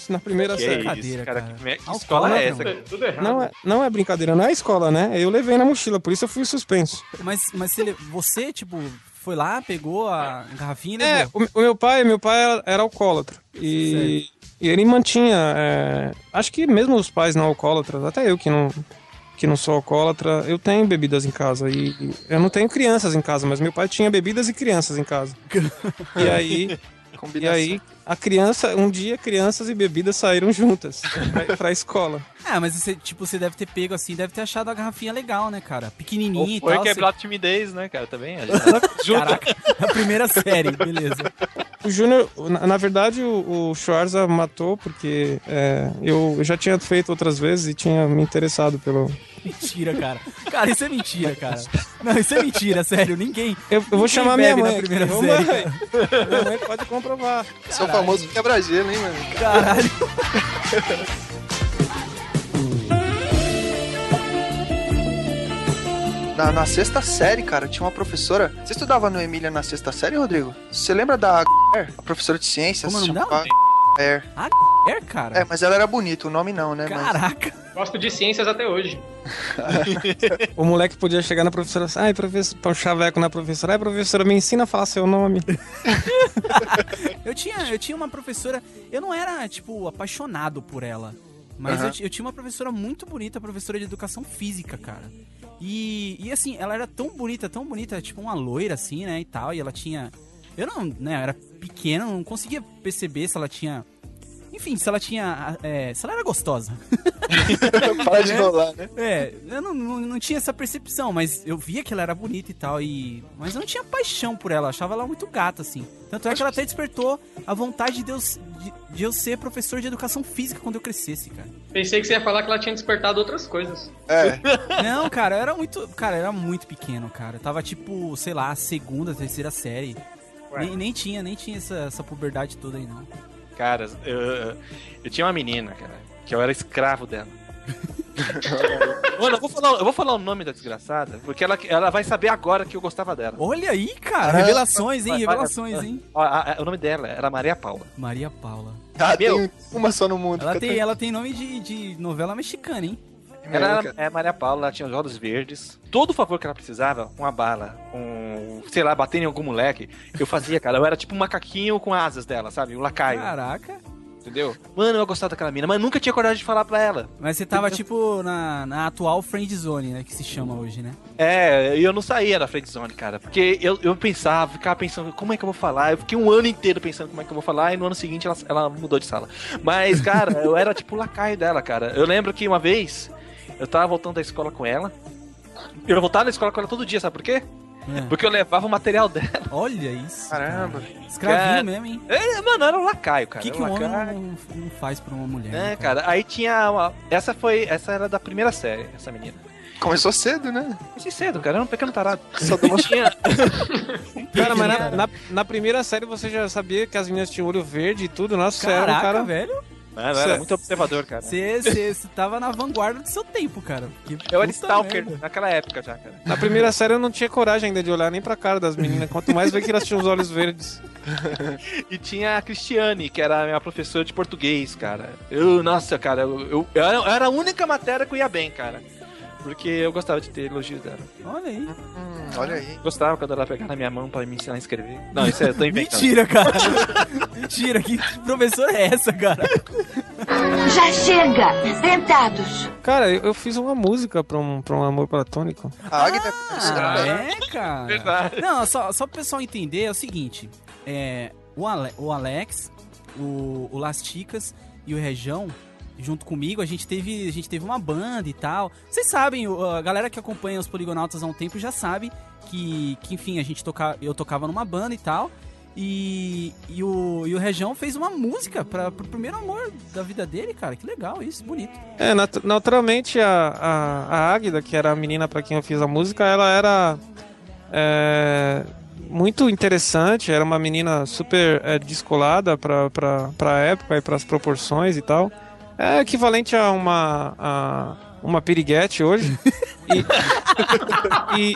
Na primeira Que série. Brincadeira, isso, cara. cara. Que, escola é essa? Tudo, errado. Não é, não é brincadeira, não é escola, né? Eu levei na mochila, por isso eu fui suspenso. Mas, mas você, você, tipo, foi lá, pegou a garrafinha e É, o, o meu pai, meu pai era, era alcoólatra. E, e ele mantinha. é, acho que mesmo os pais não alcoólatras, até eu que não, que não sou alcoólatra, eu tenho bebidas em casa. E e eu não tenho crianças em casa, mas meu pai tinha bebidas e crianças em casa. <laughs> e aí. E Combinação. aí, a criança, um dia, crianças e bebidas saíram juntas pra, <laughs> pra escola. Ah, mas você, tipo, você deve ter pego assim, deve ter achado a garrafinha legal, né, cara? Pequenininha Ou e foi tal. você- quebrado timidez, né, cara? Também. A gente <laughs> junta. Caraca, a primeira série, beleza. O Júnior, na, na verdade, o, o Schwarza matou porque é, eu, eu já tinha feito outras vezes e tinha me interessado pelo. Mentira, cara. Cara, isso é mentira, cara. Não, isso é mentira, sério. Ninguém. Eu, eu vou ninguém chamar minha mãe. na primeira. Ô, série. mãe, minha mãe pode comprovar. Sou famoso quebra-gelo, hein, mano? Caralho. <laughs> Na, na sexta série, cara, tinha uma professora. Você estudava no Emília na sexta série, Rodrigo? Você lembra da <laughs> a professora de ciências? Como é o nome chamava Air. É, cara. É, mas ela era bonita, o nome não, né? Mas- Caraca. Gosto de ciências até hoje. <laughs> O moleque podia chegar na professora assim, ai, professor, pôr um chaveco na professora. Ai, professora, me ensina a falar seu nome. <laughs> Eu tinha, eu tinha uma professora. Eu não era, tipo, apaixonado por ela. Mas Aham. eu, eu tinha uma professora muito bonita, professora de educação física, cara. E, e assim, ela era tão bonita, tão bonita, tipo uma loira assim, né, e tal. E ela tinha. Eu não, né, eu era pequeno, não conseguia perceber se ela tinha Enfim, se ela tinha. é, se ela era gostosa. <laughs> Para de enrolar, né? É, eu não, não, não tinha essa percepção, mas eu via que ela era bonita e tal, e... Mas eu não tinha paixão por ela, eu achava ela muito gata, assim. Tanto é que ela até despertou a vontade de eu, de, de eu ser professor de educação física quando eu crescesse, cara. Pensei que você ia falar que ela tinha despertado outras coisas. É. <laughs> Não, cara, eu era muito... Cara, eu era muito pequeno, cara. Eu tava, tipo, sei lá, segunda, terceira série. Nem, nem tinha, nem tinha essa, essa puberdade toda aí, não. Cara, eu, eu- eu tinha uma menina, cara, que eu era escravo dela. <laughs> Mano, eu vou, falar, eu vou falar o nome da desgraçada, porque ela, ela vai saber agora que eu gostava dela. Olha aí, cara, revelações, hein, revelações, hein. Ó, a- a- o nome dela era Maria Paula. Maria Paula. Ah, Meu. tem uma só no mundo. Ela tem, ela tem nome de, de novela mexicana, hein? Tranquilo, Ela é, Maria Paula, ela tinha os olhos verdes. Todo favor que ela precisava, uma bala, um, sei lá, bater em algum moleque, eu fazia, cara. Eu era tipo um macaquinho com asas dela, sabe? Um lacaio, Caraca. entendeu? Mano, eu gostava daquela mina, mas nunca tinha coragem de falar pra ela. Mas você tava, tipo, na, na atual friend zone, né? Que se chama hoje, né? É, e eu não saía da friend zone, cara. Porque eu, eu pensava, ficava pensando, como é que eu vou falar? Eu fiquei um ano inteiro pensando como é que eu vou falar, e no ano seguinte ela, ela mudou de sala. Mas, cara, eu era tipo o lacaio dela, cara. Eu lembro que uma vez eu tava voltando da escola com ela. Eu voltava da escola com ela todo dia, sabe por quê? É. Porque eu levava o material dela. Olha isso. Caramba. cara. Escravinho Cara, mesmo, hein? É, mano, era um lacaio, O cara. que, que era um um homem lacaio. não, não faz pra uma mulher? É, né, cara, aí tinha uma... Essa foi... Essa era da primeira série, essa menina. Começou cedo, né? Comecei cedo, cara, era um pequeno tarado. Só deu uma... <laughs> Tinha... <laughs> Cara, mas na, na, na primeira série você já sabia que as meninas tinham olho verde e tudo. Nossa, você era um Caraca, cara. velho. Mano, eu era muito observador, cara. Você tava na vanguarda do seu tempo, cara. Que Eu era stalker merda. naquela época já, cara. Na primeira série eu não tinha coragem ainda de olhar nem pra cara das meninas. Quanto mais ver que elas tinham os olhos verdes. E tinha a Cristiane, que era a minha professora de português, cara. Eu, nossa, cara, eu, eu, eu era, eu era a única matéria que eu ia bem, cara. Porque eu gostava de ter elogios dela. Olha aí. Hum, olha aí. Gostava quando ela pegava na minha mão pra me ensinar a escrever. Não, isso é, eu tô inventando. Mentira, cara. <laughs> Mentira, que professora é essa, cara? Já chega! Sentados! Cara, eu, eu fiz uma música pra um, pra um amor platônico. A Ah, também. é, cara. Verdade. Não, só, só pro pessoal entender é o seguinte: é, o, Ale- o Alex, o, o Lasticas e o Rejão, junto comigo, a gente teve, a gente teve uma banda e tal. Vocês sabem, a galera que acompanha os Poligonautas há um tempo já sabe que, que enfim, a gente toca, eu tocava numa banda e tal. E, e, o, e o Rejão fez uma música para pro primeiro amor da vida dele, cara. Que legal isso, bonito. É, nat- naturalmente a, a, a Águida, que era a menina pra quem eu fiz a música, ela era é, muito interessante, era uma menina super é, descolada pra, pra época e pras proporções e tal. É equivalente a uma, a uma piriguete hoje. E, e,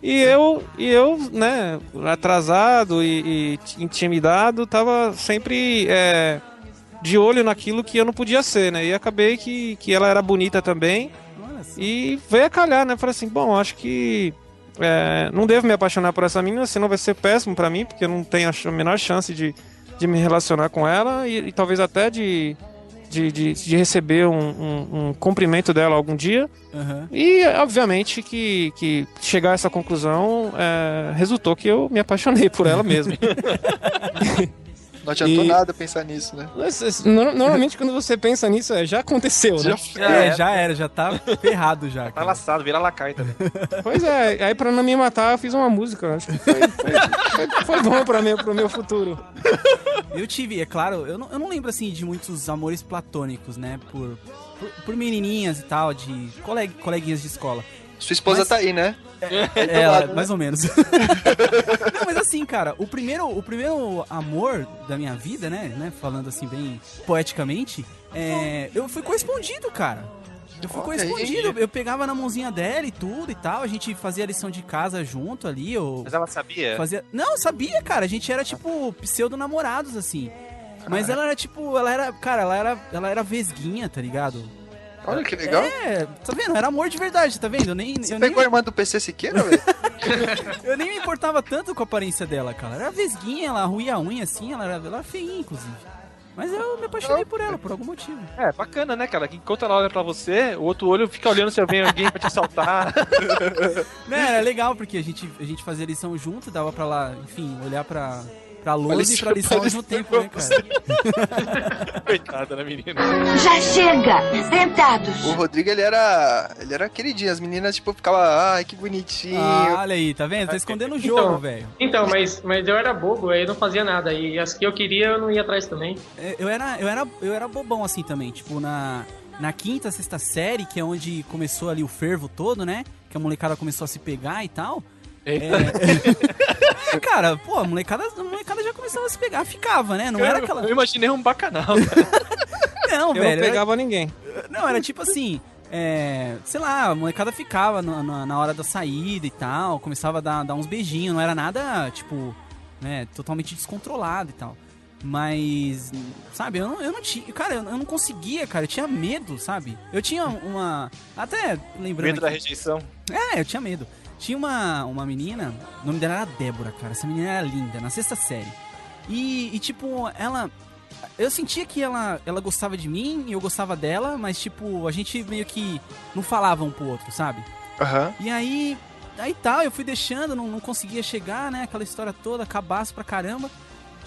e eu, e eu, né, atrasado e, e intimidado, tava sempre é, de olho naquilo que eu não podia ser, né? E acabei que, que ela era bonita também. E veio a calhar, né? Falei assim, bom, acho que é, não devo me apaixonar por essa menina, senão vai ser péssimo pra mim, porque eu não tenho a menor chance de, de me relacionar com ela e, e talvez até de, de, de, de receber um, um, um cumprimento dela algum dia. Aham. E, obviamente, que, que chegar a essa conclusão é, resultou que eu me apaixonei por ela mesmo. <laughs> Não adiantou E- nada pensar nisso, né? No- Normalmente, quando você pensa nisso, é, já aconteceu, né? Já É, É, já era, já tá ferrado já. Tá cara. laçado, vira lacaio também. <laughs> Pois é, aí pra não me matar, eu fiz uma música. Acho que foi, foi, foi- foi bom pra mim, pro meu futuro. Eu tive, é claro, eu não, eu não lembro assim de muitos amores platônicos, né? Por, por, por menininhas e tal, de coleg, coleguinhas de escola. Sua esposa Mas- tá aí, né? É, ela, lado, né? mais ou menos. <laughs> não, mas assim, cara, o primeiro, o primeiro amor da minha vida, né? né falando assim, bem poeticamente, é, eu fui correspondido, cara. Eu fui Olha correspondido, eu pegava na mãozinha dela e tudo e tal, a gente fazia a lição de casa junto ali, eu Mas ela sabia? Fazia... Não, sabia, cara. A gente era tipo pseudo-namorados, assim. Mas ela era tipo, ela era, cara, ela era, ela era vesguinha, tá ligado? Olha que legal. É, tá vendo? Era amor de verdade, tá vendo? Eu nem, Você eu nem, pegou a irmã do PC Siqueira, velho? <laughs> eu nem me importava tanto com a aparência dela, cara. Era vesguinha, ela ruía a unha assim, ela era, ela era feinha, inclusive. Mas eu me apaixonei por ela, por algum motivo. É, bacana, né, cara? Que enquanto ela olha pra você, o outro olho fica olhando se vem alguém pra te assaltar. <laughs> Né, era legal, porque a gente, a gente fazia lição junto, dava pra lá, enfim, olhar pra, pra lousa e pra lição ao mesmo tempo, né, cara? <laughs> Coitada da menina. Já chega! Sentados! O Rodrigo, ele era. Ele era queridinho. As meninas, tipo, ficavam, ai, que bonitinho. Ah, olha aí, tá vendo? Tá escondendo o jogo, Então. velho. Então, mas, mas eu era bobo, aí eu não fazia nada. E as que eu queria, eu não ia atrás também. É, Eu era, eu era, eu era bobão assim também, tipo, na, na quinta, sexta série, que é onde começou ali o fervo todo, né? Que a molecada começou a se pegar e tal. É, <laughs> cara, pô, a molecada, começava a se pegar, ficava, né? Não era aquela. Eu imaginei um bacanal. <laughs> Não, Eu velho. não era- pegava ninguém. Não, era tipo assim, é, sei lá, a molecada ficava na, na- na hora da saída e tal, começava a dar, dar uns beijinhos, não era nada, tipo, né, totalmente descontrolado e tal. Mas, sabe, eu não, eu não tinha, cara, eu não conseguia, cara, eu tinha medo, sabe? Eu tinha uma, até lembrando Medo da aqui- rejeição. é, eu tinha medo. Tinha uma, uma menina, o nome dela era Débora, cara. Essa menina era linda, na sexta série. E, e, tipo, ela. Eu sentia que ela, ela gostava de mim e eu gostava dela, mas, tipo, a gente meio que não falava um pro outro, sabe? Aham. E aí. Aí tal, eu fui deixando, não, não conseguia chegar, né? Aquela história toda, cabaço pra caramba.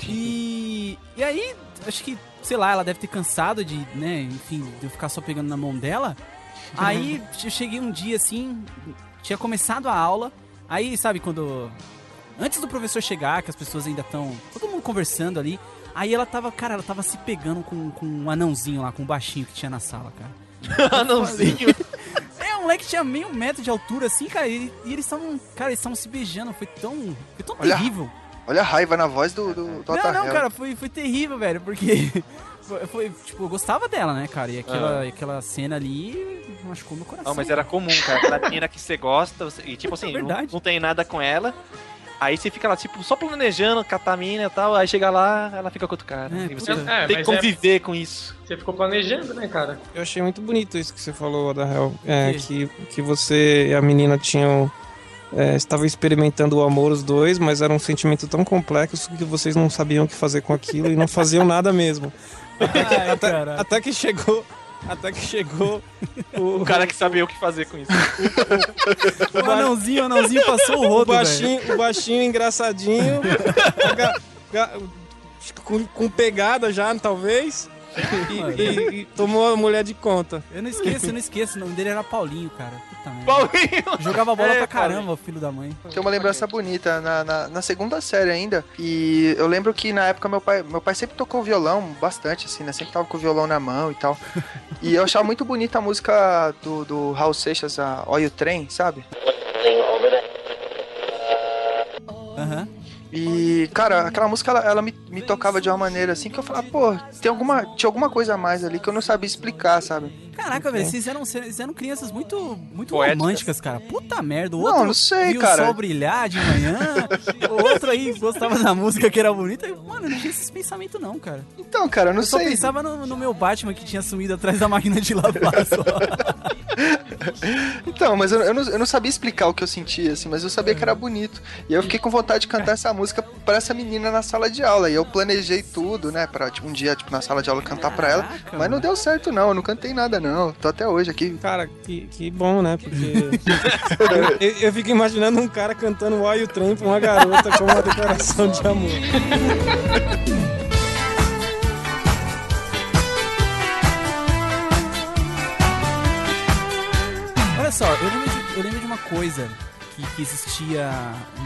E. E aí, acho que, sei lá, ela deve ter cansado de, né, enfim, de eu ficar só pegando na mão dela. <laughs> Aí eu cheguei um dia assim, tinha começado a aula, aí sabe quando. Antes do professor chegar, que as pessoas ainda estão. Todo mundo conversando ali. Aí ela tava, cara, ela tava se pegando com, com um anãozinho lá, com um baixinho que tinha na sala, cara. <laughs> Anãozinho. <laughs> É, o moleque tinha meio metro de altura, assim, cara, e, e eles estavam. Cara, eles estavam se beijando, foi tão. Foi tão Olha, terrível. Olha a raiva na voz do, do, do Não, não, cara, foi, foi terrível, velho, porque. <laughs> Foi, foi, tipo, eu gostava dela, né, cara? E aquela, aquela cena ali machucou meu coração. Não, mas era comum, cara. Aquela menina que você gosta, você- e tipo assim, não, verdade. não tem nada com ela. Aí você fica lá, tipo, só planejando, catar a mina e tal. Aí chega lá, ela fica com outro cara. É, e você. É, tem que é- conviver com isso. Você ficou planejando, né, cara? Eu achei muito bonito isso que você falou, Adahel. É, que, que você e a menina tinham. É, estavam experimentando o amor os dois, mas era um sentimento tão complexo que vocês não sabiam o que fazer com aquilo e não faziam nada mesmo. <laughs> Ai, Até, até que chegou. Até que chegou o, O cara que sabia o que fazer com isso. O anãozinho, o anãozinho passou o o rodo, velho. baixinho, o baixinho engraçadinho, <laughs> ga- ga- com, com pegada já, talvez. <laughs> E, e- e tomou a mulher de conta. Eu não esqueço, eu não esqueço. O nome dele era Paulinho, cara. Puta merda. Paulinho! Jogava bola É, pra caramba, o filho da mãe. Tem uma lembrança bonita na, na, na segunda série ainda. E eu lembro que na época meu pai, meu pai sempre tocou violão bastante, assim, né? Sempre tava com o violão na mão e tal. <laughs> E eu achava muito bonita a música do, do Raul Seixas, a Olha o Trem, sabe? Aham. E, cara, aquela música ela, ela me, me tocava de uma maneira assim que eu falava, pô, tem alguma, tinha alguma coisa a mais ali que eu não sabia explicar, sabe? Caraca, velho, vocês eram, vocês eram crianças muito, muito Poéticas. românticas, cara. Puta merda. O Não, outro não sei, viu cara. o sol brilhar de manhã. o outro aí gostava da música que era bonita. Mano, eu não tinha esses pensamentos, não, cara. Então, cara, eu não Eu só sei. pensava no, no meu Batman que tinha sumido atrás da máquina de lavar só. <laughs> Então, mas eu, eu, não, eu não sabia explicar o que eu sentia, assim, mas eu sabia que era bonito. E eu fiquei com vontade de cantar essa música pra essa menina na sala de aula. E eu planejei tudo, né, pra tipo, um dia, tipo, na sala de aula cantar pra ela. Mas não deu certo, não. Eu não cantei nada, não. Tô até hoje aqui. Cara, que, que bom, né? Porque. <laughs> eu, eu fico imaginando um cara cantando Why You Trem pra uma garota como uma declaração de amor. Olha só, eu lembro de, eu lembro de uma coisa que, que existia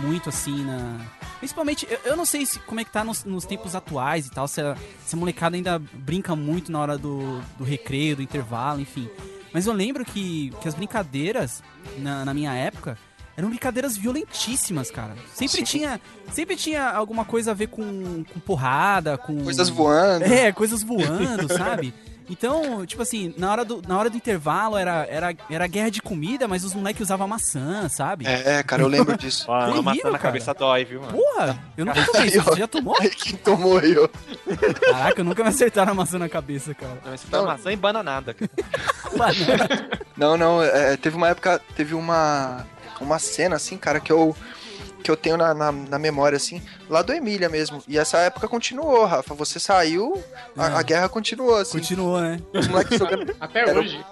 muito assim na. Principalmente, eu, eu não sei se, como é que tá nos, nos tempos atuais e tal, se a, se a molecada ainda brinca muito na hora do, do recreio, do intervalo, enfim. Mas eu lembro que, que as brincadeiras, na, na minha época, eram brincadeiras violentíssimas, cara. Sempre Sim. tinha. Sempre tinha alguma coisa a ver com, com porrada, com. Coisas voando. É, coisas voando, <laughs> sabe? Então, tipo assim, na hora do, na hora do intervalo era, era, era guerra de comida, mas os moleques usavam maçã, sabe? É, cara, eu lembro disso. <laughs> Uma Terrível, maçã na cara. cabeça dói, viu, mano? Porra! Eu nunca tomei isso. Você já tomou? Ai, quem tomou ó. Caraca, eu nunca me acertaram a maçã na cabeça, cara. Não, tá Não. maçã e bananada, cara. Não, não, é, teve uma época, teve uma, uma cena, assim, cara, que eu, que eu tenho na, na, na memória, assim, lá do Emília mesmo. E essa época continuou, Rafa. Você saiu, a, É. a guerra continuou, assim. Continuou, né? Os moleques jogando. <laughs> Até Era hoje.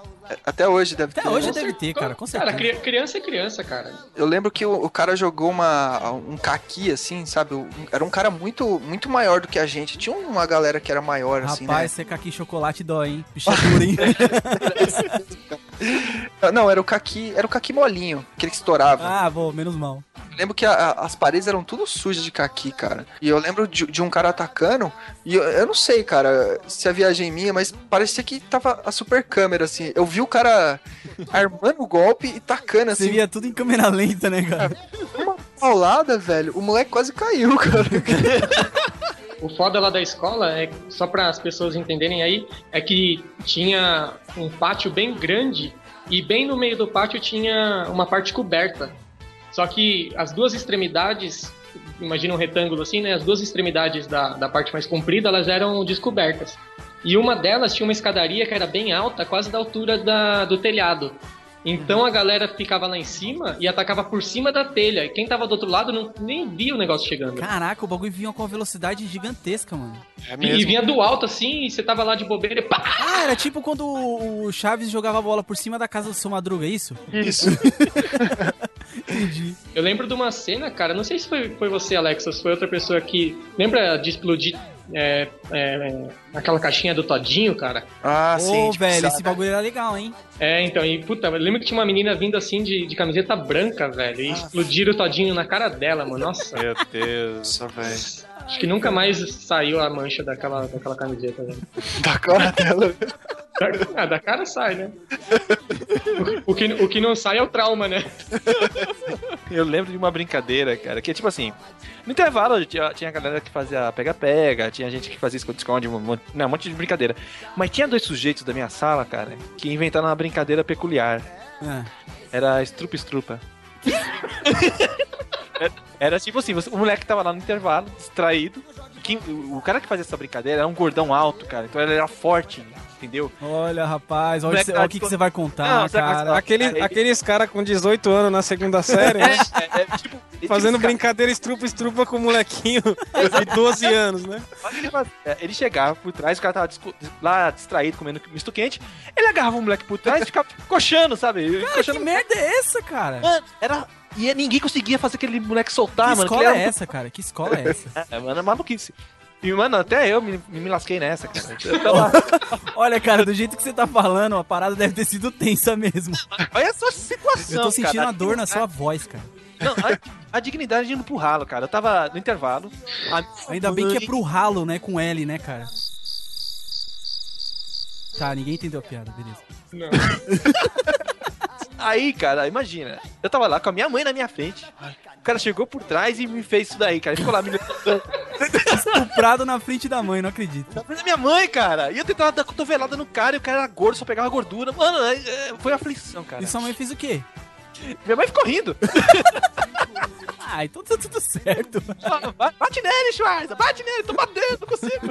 Até hoje deve Até ter. hoje deve ter, cara, com Cara, certeza. cri- criança é criança, cara. Eu lembro que o, o cara jogou uma, um caqui, assim, sabe? Um- Era um cara muito, muito maior do que a gente. Tinha uma galera que era maior, assim, Rapaz, secar aqui chocolate dói, hein? Bicho é duro, hein? <laughs> <laughs> Não, era o caqui, era o caqui molinho, aquele que estourava. ah, bom, menos mal. Eu lembro que a- a- as paredes eram tudo sujas de caqui, cara. E eu lembro de, de um cara atacando, e eu, eu não sei, cara, se a viagem minha, mas parecia que tava a super câmera, assim. Eu vi o cara <laughs> armando o golpe e tacando, Você assim, via tudo em câmera lenta, né, cara? uma paulada, velho. O moleque quase caiu, cara. <laughs> O foda lá da escola é, só para as pessoas entenderem aí, é que tinha um pátio bem grande e bem no meio do pátio tinha uma parte coberta. Só que as duas extremidades, imagina um retângulo assim, né? As duas extremidades da, da parte mais comprida, elas eram descobertas. E uma delas tinha uma escadaria que era bem alta, quase da altura da, do telhado. Então a galera ficava lá em cima e atacava por cima da telha. E quem tava do outro lado não, nem via o negócio chegando. Caraca, o bagulho vinha com uma velocidade gigantesca, mano. É E, e vinha do alto assim, e você tava lá de bobeira e pá! Ah, era tipo quando o o Chaves jogava a bola por cima da casa do seu Madruga, é isso? Isso. <laughs> Entendi. Eu lembro de uma cena, cara, não sei se foi, foi você, Alex, ou se foi outra pessoa que. Lembra de explodir é, é, aquela caixinha do Todinho, cara? Ah, Ô, sim. tipo, velho, sabe? esse bagulho era legal, hein? É, então, e puta, eu lembro que tinha uma menina vindo assim de, de camiseta branca, velho, e explodiram o Todinho na cara dela, mano. Nossa, Meu Deus. Velho. acho que nunca mais saiu a mancha daquela, daquela camiseta, velho. <laughs> Da cara dela. Da, ah, da cara sai, né? O, o que, o que não sai é o trauma, né? <laughs> Eu lembro de uma brincadeira, cara, que é tipo assim. No intervalo tinha, tinha galera que fazia pega-pega, tinha gente que fazia esconde-esconde, um um monte de brincadeira. Mas tinha dois sujeitos da minha sala, cara, que inventaram uma brincadeira peculiar. Ah, Era estrupa-estrupa. Era- <laughs> Era tipo assim, o moleque tava lá no intervalo, distraído. Quem- o o cara que fazia essa brincadeira era um gordão alto, cara. Então ele era forte, entendeu? olha, rapaz, olha, olha tá o que, que você vai contar, Não, cara. Aqueles, Aí- aqueles caras com 18 anos na segunda série, né? É, é, tipo, Fazendo tipo, brincadeira estrupa-estrupa com o molequinho de 12 anos, né? Que ele. É, Ele chegava por trás, o cara tava lá distraído, comendo misto quente. Ele agarrava o moleque por trás e ficava <laughs> coxando, sabe? Cara, coxando. que merda é essa, cara? Mano, era. E ninguém conseguia fazer aquele moleque soltar, que mano. escola ele é essa, cara? Que escola <laughs> é essa? É, mano, é maluquice. E, mano, até eu me, me lasquei nessa, cara. <laughs> Tava- Olha, cara, do jeito que você tá falando, a parada deve ter sido tensa mesmo. Olha a sua situação, Eu tô sentindo cara. a dor na sua voz, cara. Não, a, a dignidade indo pro ralo, cara. Eu tava no intervalo. a- Ainda bem que é pro ralo, né? Com L, né, cara? Tá, ninguém entendeu a piada, beleza. <laughs> Aí, cara, imagina. Eu tava lá com a minha mãe na minha frente. O cara chegou por trás e me fez isso daí, cara. Ele ficou lá me <laughs> Estuprado na frente da mãe, não acredito. Na frente da minha mãe, cara. E eu tentava dar cotovelada no cara e o cara era gordo, só pegava gordura. Mano, é- é- foi aflição, cara. E sua mãe fez o quê? Minha mãe ficou rindo. <laughs> Ah, então tá tudo certo. <laughs> Ba- Bate nele, Schwarza. Bate nele. Tô batendo, não consigo.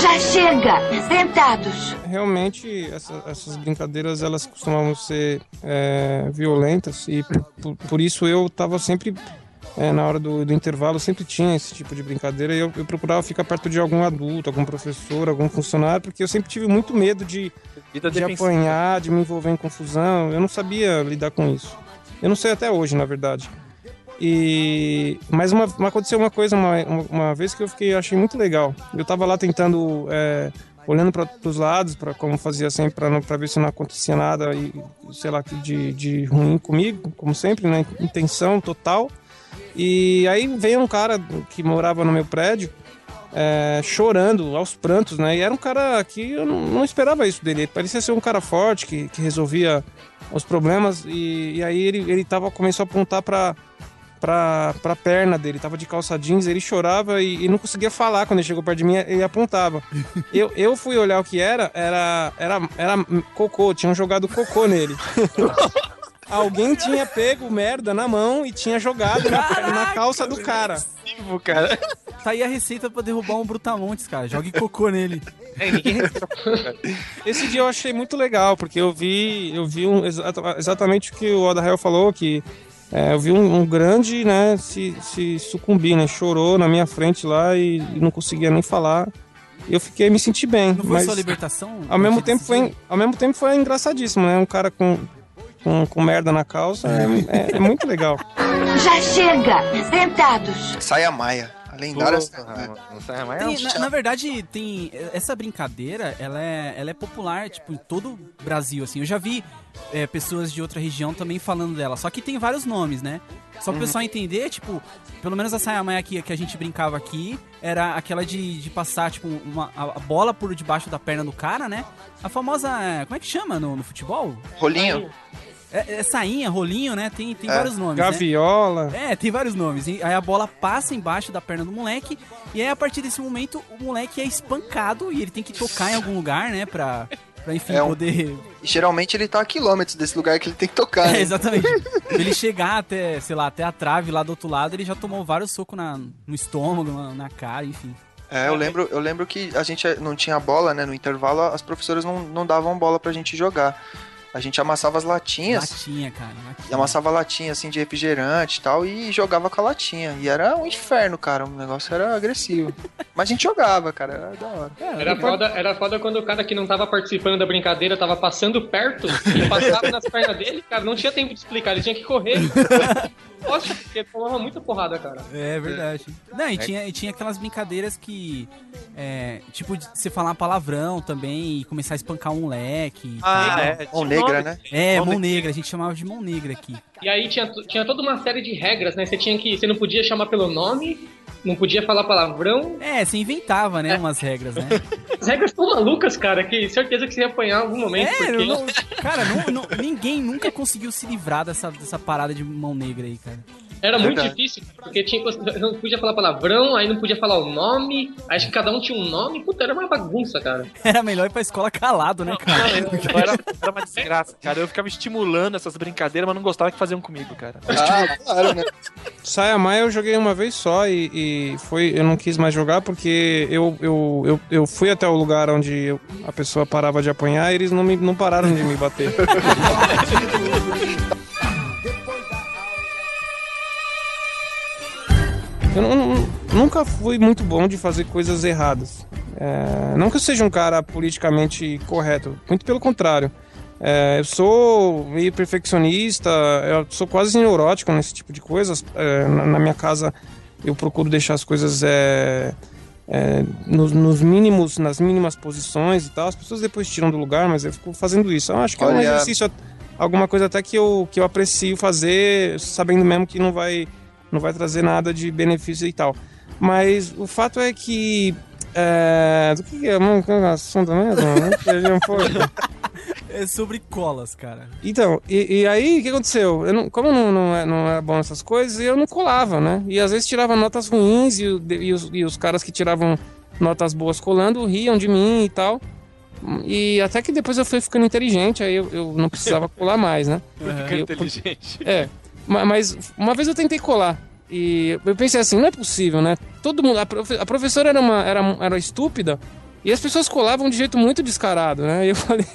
Já chega! Sentados! Realmente, essa- essas brincadeiras, elas costumavam ser é, violentas e por, por- por isso eu tava sempre, é, na hora do, do intervalo, sempre tinha esse tipo de brincadeira e eu, eu procurava ficar perto de algum adulto, algum professor, algum funcionário, porque eu sempre tive muito medo de, Vida de defensiva. apanhar, de me envolver em confusão. Eu não sabia lidar com isso. Eu não sei até hoje, na verdade. E mas uma, aconteceu uma coisa uma, uma, vez que eu fiquei achei muito legal. Eu tava lá tentando é, olhando para os lados, para como fazia sempre, para ver se não acontecia nada e sei lá de, de ruim comigo, como sempre, né? Intenção total. E aí veio um cara que morava no meu prédio é, chorando aos prantos, né? E era um cara que eu não, não esperava isso dele. Ele parecia ser um cara forte que, que resolvia os problemas e, e aí ele, ele tava, começou a apontar para pra, pra perna dele, tava de calça jeans, ele chorava e, e não conseguia falar quando ele chegou perto de mim, ele apontava. <laughs> Eu, eu fui olhar o que era, era, era, era cocô, tinham jogado cocô nele. <laughs> Alguém tinha pego merda na mão e tinha jogado na, na calça do cara. Defensivo, cara. Tá aí a receita pra derrubar um Brutamontes, cara. Jogue cocô nele. É, ninguém Esse dia eu achei muito legal, porque eu vi, eu vi um, exata- exatamente o que o Oda Hell falou, que é, eu vi um, um grande, né, se, se sucumbir, né, chorou na minha frente lá e, e não conseguia nem falar. eu fiquei me senti bem. Não foi mas sua libertação? ao mesmo tempo foi, ao mesmo tempo foi engraçadíssimo, né? Um cara com, com, com merda na calça é, é- é muito legal. Já chega! Sentados! Saia Maia. Lendária Maia. um na, na verdade, tem essa brincadeira, ela é, ela é popular, tipo, em todo o Brasil, assim. Eu já vi é, pessoas de outra região também falando dela, só que tem vários nomes, né? Só pro pessoal entender, tipo, pelo menos a saia maia aqui, que a gente brincava aqui, era aquela de, de passar, tipo, uma, a bola por debaixo da perna do cara, né? A famosa, como é que chama no, no futebol? Rolinho. É, é sainha, rolinho, né? Tem, tem É. vários nomes, né? Gaviola. É, tem vários nomes. E aí a bola passa embaixo da perna do moleque. E aí, a partir desse momento, o moleque é espancado e ele tem que tocar em algum lugar, né? Pra, pra enfim, É um- poder. Geralmente ele tá a quilômetros desse lugar que ele tem que tocar. É, né? exatamente. <laughs> Pra ele chegar até, sei lá, até a trave lá do outro lado, ele já tomou vários socos na, no estômago, na, na cara, enfim. É, eu lembro, eu lembro que a gente não tinha bola, né? No intervalo, as professoras não, não davam bola pra gente jogar. A gente amassava as latinhas. Latinha, cara. E latinha. amassava latinha assim de refrigerante e tal e jogava com a latinha. E era um inferno, cara. O negócio era agressivo. <laughs> Mas a gente jogava, cara. Era da hora. Era foda, era foda quando o cara que não tava participando da brincadeira tava passando perto e passava <laughs> nas pernas dele, cara, não tinha tempo de explicar, ele tinha que correr. <laughs> Nossa, porque tomava muita porrada, cara. É verdade. Não, e tinha, e tinha aquelas brincadeiras que. É, tipo, de você falar palavrão também e começar a espancar um moleque. Ah, é. Mão negra, né? É, mão negra, a gente chamava de mão negra aqui. E aí tinha, tinha toda uma série de regras, né? Você tinha que. Você não podia chamar pelo nome, não podia falar palavrão. É, você inventava, né, umas regras, né? <laughs> As regras tão malucas, cara, que certeza que você ia apanhar em algum momento. É, porque... não- cara, não- não- ninguém nunca conseguiu se livrar dessa, dessa parada de mão negra aí, cara. Era muito Verdade. difícil, porque tinha, que- não podia falar palavrão, aí não podia falar o nome, acho que cada um tinha um nome, puta, era uma bagunça, cara. <laughs> Era melhor ir pra escola calado, né, cara? Não, eu- eu era, era uma desgraça, cara. Eu ficava estimulando essas brincadeiras, mas não gostava que faziam comigo, cara. Ah, claro, né? Saia Maia eu joguei uma vez só e, e foi, eu não quis mais jogar porque eu, eu, eu, eu fui até o lugar onde eu- a pessoa parava de apanhar e eles não, me, não pararam de me bater. <laughs> Eu nu- nu- nunca fui muito bom de fazer coisas erradas. É, não que eu seja um cara politicamente correto, muito pelo contrário. É, eu sou meio perfeccionista, eu sou quase neurótico nesse tipo de coisas. É, na, na minha casa eu procuro deixar as coisas é, é, nos, nos mínimos, nas mínimas posições e tal. As pessoas depois tiram do lugar, mas eu fico fazendo isso. Eu acho que é um Olha- exercício, alguma coisa até que eu, que eu aprecio fazer, sabendo mesmo que não vai, não vai trazer nada de benefício e tal. Mas o fato é que. É, do que é? É o assunto mesmo? <laughs> É sobre colas, cara. Então, e, e aí o que aconteceu? Eu não- como não, não, é- não era bom nessas coisas, eu não colava, né? E às vezes tirava notas ruins e, e os, e os caras que tiravam notas boas colando riam de mim e tal. E até que depois eu fui ficando inteligente, aí eu, eu não precisava <laughs> colar mais, né? Fica Eu- inteligente. É, mas uma vez eu tentei colar. E eu pensei assim, não é possível, né? Todo mundo, a, a professora era uma era, era estúpida e as pessoas colavam de jeito muito descarado, né? E eu <laughs> falei,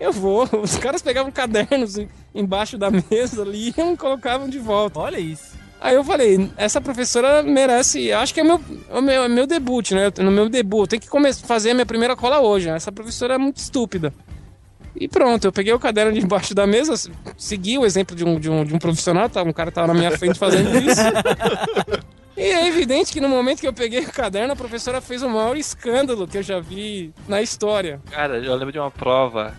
eu vou. Os caras pegavam cadernos em- embaixo da mesa, liam e colocavam de volta. Olha isso. Aí eu falei, essa professora merece, acho que é meu, é meu, é meu debut, né? No meu debut, eu tenho que começar fazer a minha primeira cola hoje. né? Essa professora é muito estúpida. E pronto, eu peguei o caderno de embaixo da mesa, segui o exemplo de um, de um, de um profissional, tá? um cara tava na minha frente fazendo isso. E é evidente que no momento que eu peguei o caderno, a professora fez o maior escândalo que eu já vi na história. Cara, eu lembro de uma prova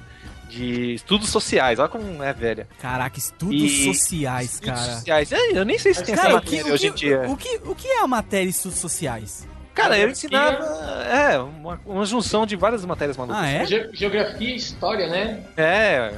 de estudos sociais. Olha como é velha. Caraca, estudos E- sociais, Estudos cara. sociais. É, eu nem sei se tem essa Cara, o que, matéria o, hoje em que, dia. o, que, o que é a matéria estudos sociais? Cara, eu ensinava. É, uma, uma junção de várias matérias malucas. Ah, é? Ge- Geografia e história, né? É.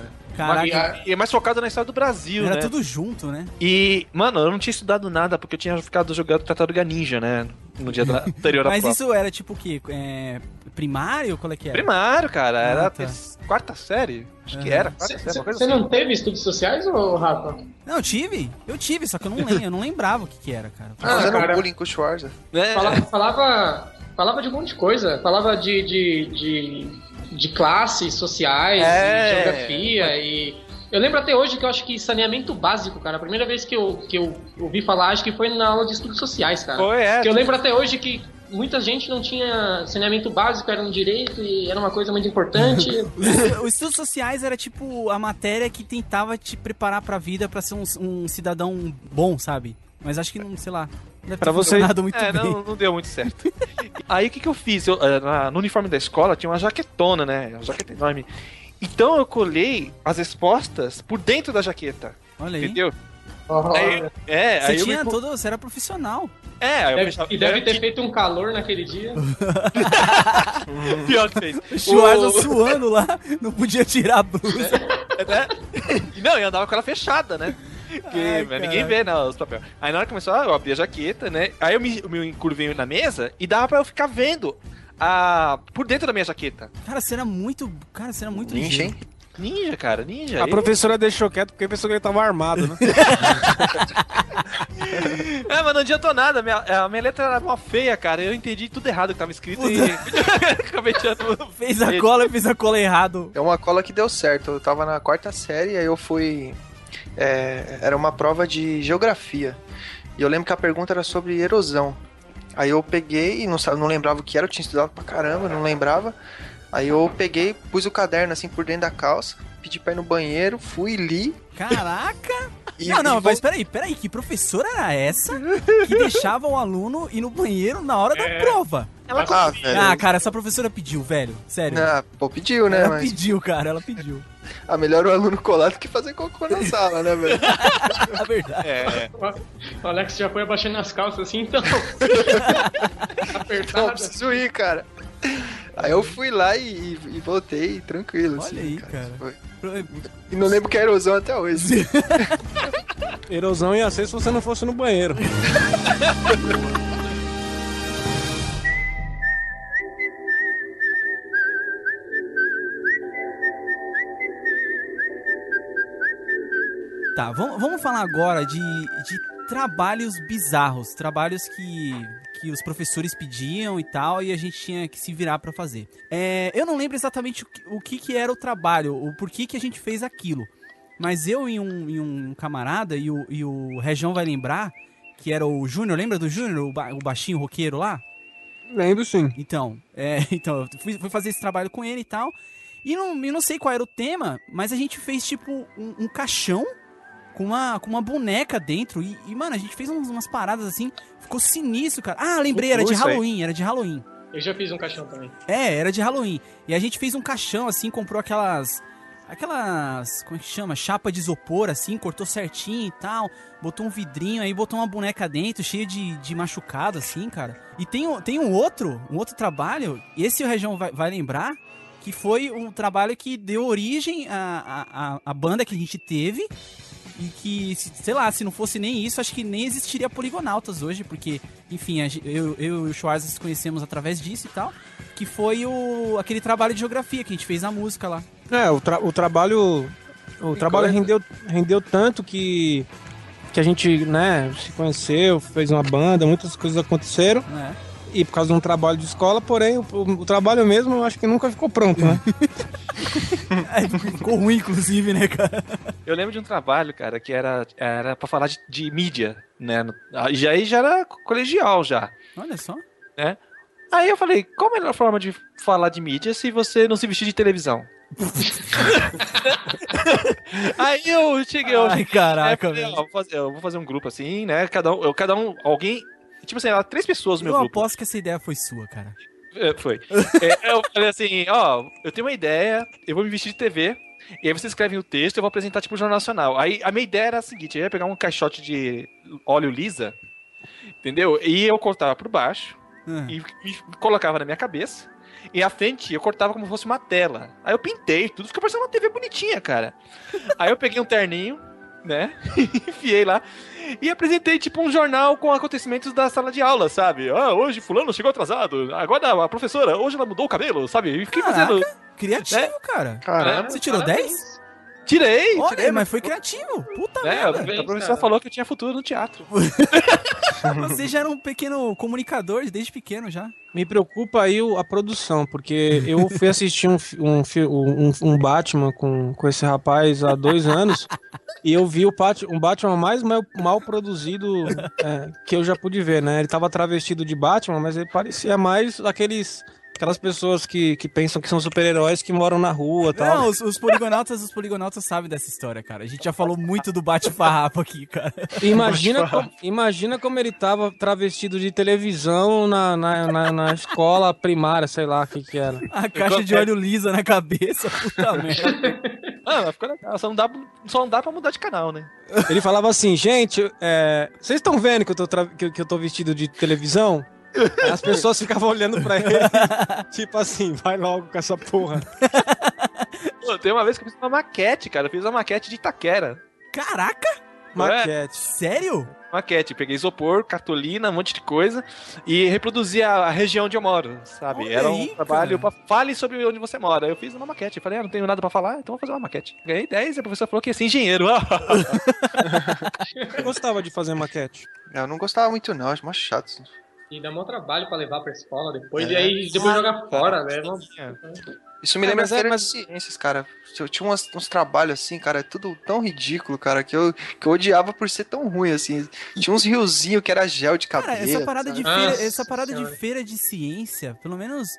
Caraca, e é mais focado na história do Brasil, era né? tudo junto, né? E, mano, eu não tinha estudado nada porque eu tinha ficado jogando Tartaruga Ninja, né? No dia <laughs> anterior à Mas prova. isso era tipo o quê? É, primário? Qual é que era? Primário, cara. Era Ah, a tá. quarta série. Acho que Aham. era. Você assim. não teve estudos sociais, ô Rafa? Não, eu tive. Eu tive, só que eu não <laughs> lembro. Eu não lembrava o que, que era, cara. Ah, Fazendo cara. bullying com o Schwarzer. É. Falava, falava, falava de um monte de coisa. Falava de, de, de, de classes sociais, É. de geografia e. Eu lembro até hoje que eu acho que saneamento básico, cara. A primeira vez que eu, que eu ouvi falar, acho que foi na aula de estudos sociais, cara. Foi, é. Que eu lembro até hoje que muita gente não tinha saneamento básico, era um direito e era uma coisa muito importante. <laughs> Os estudos sociais era tipo a matéria que tentava te preparar pra vida pra ser um, um cidadão bom, sabe? Mas acho que não, sei lá. Pra você- muito É, bem. não, não deu muito certo. Aí o que, que eu fiz? Eu, eh, na- no uniforme da escola tinha uma jaquetona, né? Uma jaqueta enorme. Então eu colei as respostas por dentro da jaqueta. Olha aí. Entendeu? Aí, é, Você aí eu tinha me... todo. Você era profissional. É, aí eu Deve- fechava- e deve ter feito um calor naquele dia. <laughs> <laughs> Pior que fez. O Schwarza O- suando lá, não podia tirar a blusa. né? Não, eu andava com ela fechada, né? Porque Ai, mas ninguém caralho. vê, não, os papéis. Aí na hora que começou, eu abri a jaqueta, né? Aí eu me, eu me encurvei na mesa e dava pra eu ficar vendo a... por dentro da minha jaqueta. Cara, você era muito. Cara, você era muito Ninja, hein? Ninja, cara, ninja. A E- professora deixou quieto porque pensou que ele tava armado, né? <laughs> É, mas não adiantou nada. Minha, a minha letra era mó feia, cara. Eu entendi tudo errado que tava escrito e <laughs> acabei tirando. Fez a cola e fez a cola errado. É uma cola que deu certo. Eu tava na quarta série, aí eu fui. É, era uma prova de geografia. E eu lembro que a pergunta era sobre erosão. Aí eu peguei e não, não lembrava o que era, eu tinha estudado pra caramba, não lembrava. Aí eu peguei, pus o caderno assim por dentro da calça, pedi pra ir no banheiro, fui, li. Caraca! E, não, não, e mas peraí, peraí, que professora era essa que deixava o aluno ir no banheiro na hora da prova? Ah, velho. Ah, cara, essa professora pediu, velho. Sério. Ah, pô, pediu, né? ela Mas pediu, cara, ela pediu. a melhor o aluno colado que fazer cocô na sala, né, velho? A <laughs> verdade. É, O Alex já foi abaixando as calças assim, então. Não, Apertada. preciso ir, cara. Aí eu fui lá e, e- e voltei tranquilo, Olha assim, aí, cara. Foi. E não lembro que é erosão até hoje. <laughs> Erosão ia ser se você não fosse no banheiro. <laughs> Tá, vamos, vamos falar agora de, de trabalhos bizarros, trabalhos que, que os professores pediam e tal, e a gente tinha que se virar pra fazer. É, eu não lembro exatamente o que, o que, que era o trabalho, o porquê que a gente fez aquilo. Mas eu e um, e um camarada, e o, e o Região vai lembrar, que era o Júnior, lembra do Júnior, o, ba- o baixinho roqueiro lá? Lembro sim. Então, é, <laughs> então, eu fui, fui fazer esse trabalho com ele e tal. E não, eu não sei qual era o tema, mas a gente fez tipo um, um caixão com uma, com uma boneca dentro. E, e, mano, a gente fez uns- umas paradas assim. Ficou sinistro, cara. Ah, lembrei, era de. Halloween, era de Halloween. Eu já fiz um caixão também. É, era de Halloween. E a gente fez um caixão assim, comprou aquelas. Aquelas. Como é que chama? Chapa de isopor, assim, cortou certinho e tal. Botou um vidrinho aí, botou uma boneca dentro, cheia de, de machucado, assim, cara. E tem, um- tem um outro, um outro trabalho, esse o Região vai, vai lembrar, que foi um trabalho que deu origem à, à, à- à banda que a gente teve. E que, se- sei lá, se não fosse nem isso, acho que nem existiria Poligonautas hoje, porque, enfim, eu, eu e o Schwarza nos conhecemos através disso e tal. Que foi o, aquele trabalho de geografia que a gente fez a música lá. É, o, tra- o trabalho. O trabalho coisa. rendeu, rendeu tanto que. Que a gente, né, se conheceu, fez uma banda, muitas coisas aconteceram. né? E por causa de um trabalho de escola, porém, o, o- trabalho mesmo eu acho que nunca ficou pronto, né? <laughs> É, ficou ruim, inclusive, né, cara? Eu lembro de um trabalho, cara, que era, era pra falar de, de mídia, né? E aí já era colegial já. Olha só. Aí eu falei, qual a melhor forma de falar de mídia se você não se vestir de televisão? <laughs> aí eu cheguei, eu Ai, caraca, Aí eu falei, velho. ó, vou fazer- eu vou fazer um grupo assim, né? Cada um, eu- cada um alguém. Tipo assim, era três pessoas no meu Eu grupo. aposto que essa ideia foi sua, cara. É, Foi. É, eu falei assim, ó, eu tenho uma ideia, eu vou me vestir de TV, e aí vocês escrevem o texto, eu vou apresentar tipo o Jornal Nacional. Aí a minha ideia era a seguinte, eu ia pegar um caixote de óleo lisa, entendeu? E eu cortava por baixo, Ah. e, e colocava na minha cabeça, e a frente eu cortava como se fosse uma tela. Aí eu pintei tudo, ficou parecendo uma TV bonitinha, cara. Aí eu peguei um terninho, né, <laughs> enfiei lá, e apresentei tipo um jornal com acontecimentos da sala de aula, sabe? Ah, hoje fulano chegou atrasado, agora a professora, hoje ela mudou o cabelo, sabe? E fiquei Caraca. fazendo... Criativo, É. cara. Caramba. Você tirou Parabéns. 10? Tirei, Olha, tirei, mas foi criativo. Puta É, merda. a Parabéns, professora cara. falou que eu tinha futuro no teatro. <laughs> Você já era um pequeno comunicador desde pequeno já. Me preocupa aí a produção, porque eu fui assistir um, um, um, um Batman com, com esse rapaz há dois anos E eu vi o Pat- um Batman mais mal, mal produzido é, que eu já pude ver, né? Ele tava travestido de Batman, mas ele parecia mais aqueles. Aquelas pessoas que, que pensam que são super-heróis que moram na rua e tal. Não, os, os poligonautas, os poligonautas sabem dessa história, cara. A gente já falou muito do bate-farrapo aqui, cara. Imagina, como, imagina como ele tava travestido de televisão na, na, na, na escola primária, sei lá o que que era. A caixa de óleo lisa na cabeça, puta <laughs> merda. Ah, legal. Só não, dá, só não dá pra mudar de canal, né? Ele falava assim, gente, é, vocês estão vendo que eu, tô tra- que eu tô vestido de televisão? As pessoas ficavam olhando pra ele, <laughs> tipo assim, vai logo com essa porra. Pô, tem uma vez que eu fiz uma maquete, cara. Eu fiz uma maquete de Itaquera. Caraca, Maquete. sério? Maquete. Peguei isopor, cartolina, um monte de coisa e reproduzi a, a região onde eu moro, sabe? Olha Era um aí, trabalho cara. pra fale sobre onde você mora. Eu fiz uma maquete. Falei, ah, não tenho nada pra falar, então vou fazer uma maquete. Ganhei 10 e a professora falou que ia ser engenheiro. <laughs> Eu gostava de fazer maquete. Eu não gostava muito, não, acho mais chato. E dá mó trabalho pra levar pra escola depois, É. e aí depois jogar fora, né? Mó- Isso me É, lembra mas é- mas- de ciências, cara. Eu tinha umas- uns trabalhos assim, cara, tudo tão ridículo, cara, que eu, que eu odiava por ser tão ruim, assim. Tinha uns riozinhos que era gel de cabelo. Cara, essa parada de feira, Nossa essa parada de feira de ciência, pelo menos,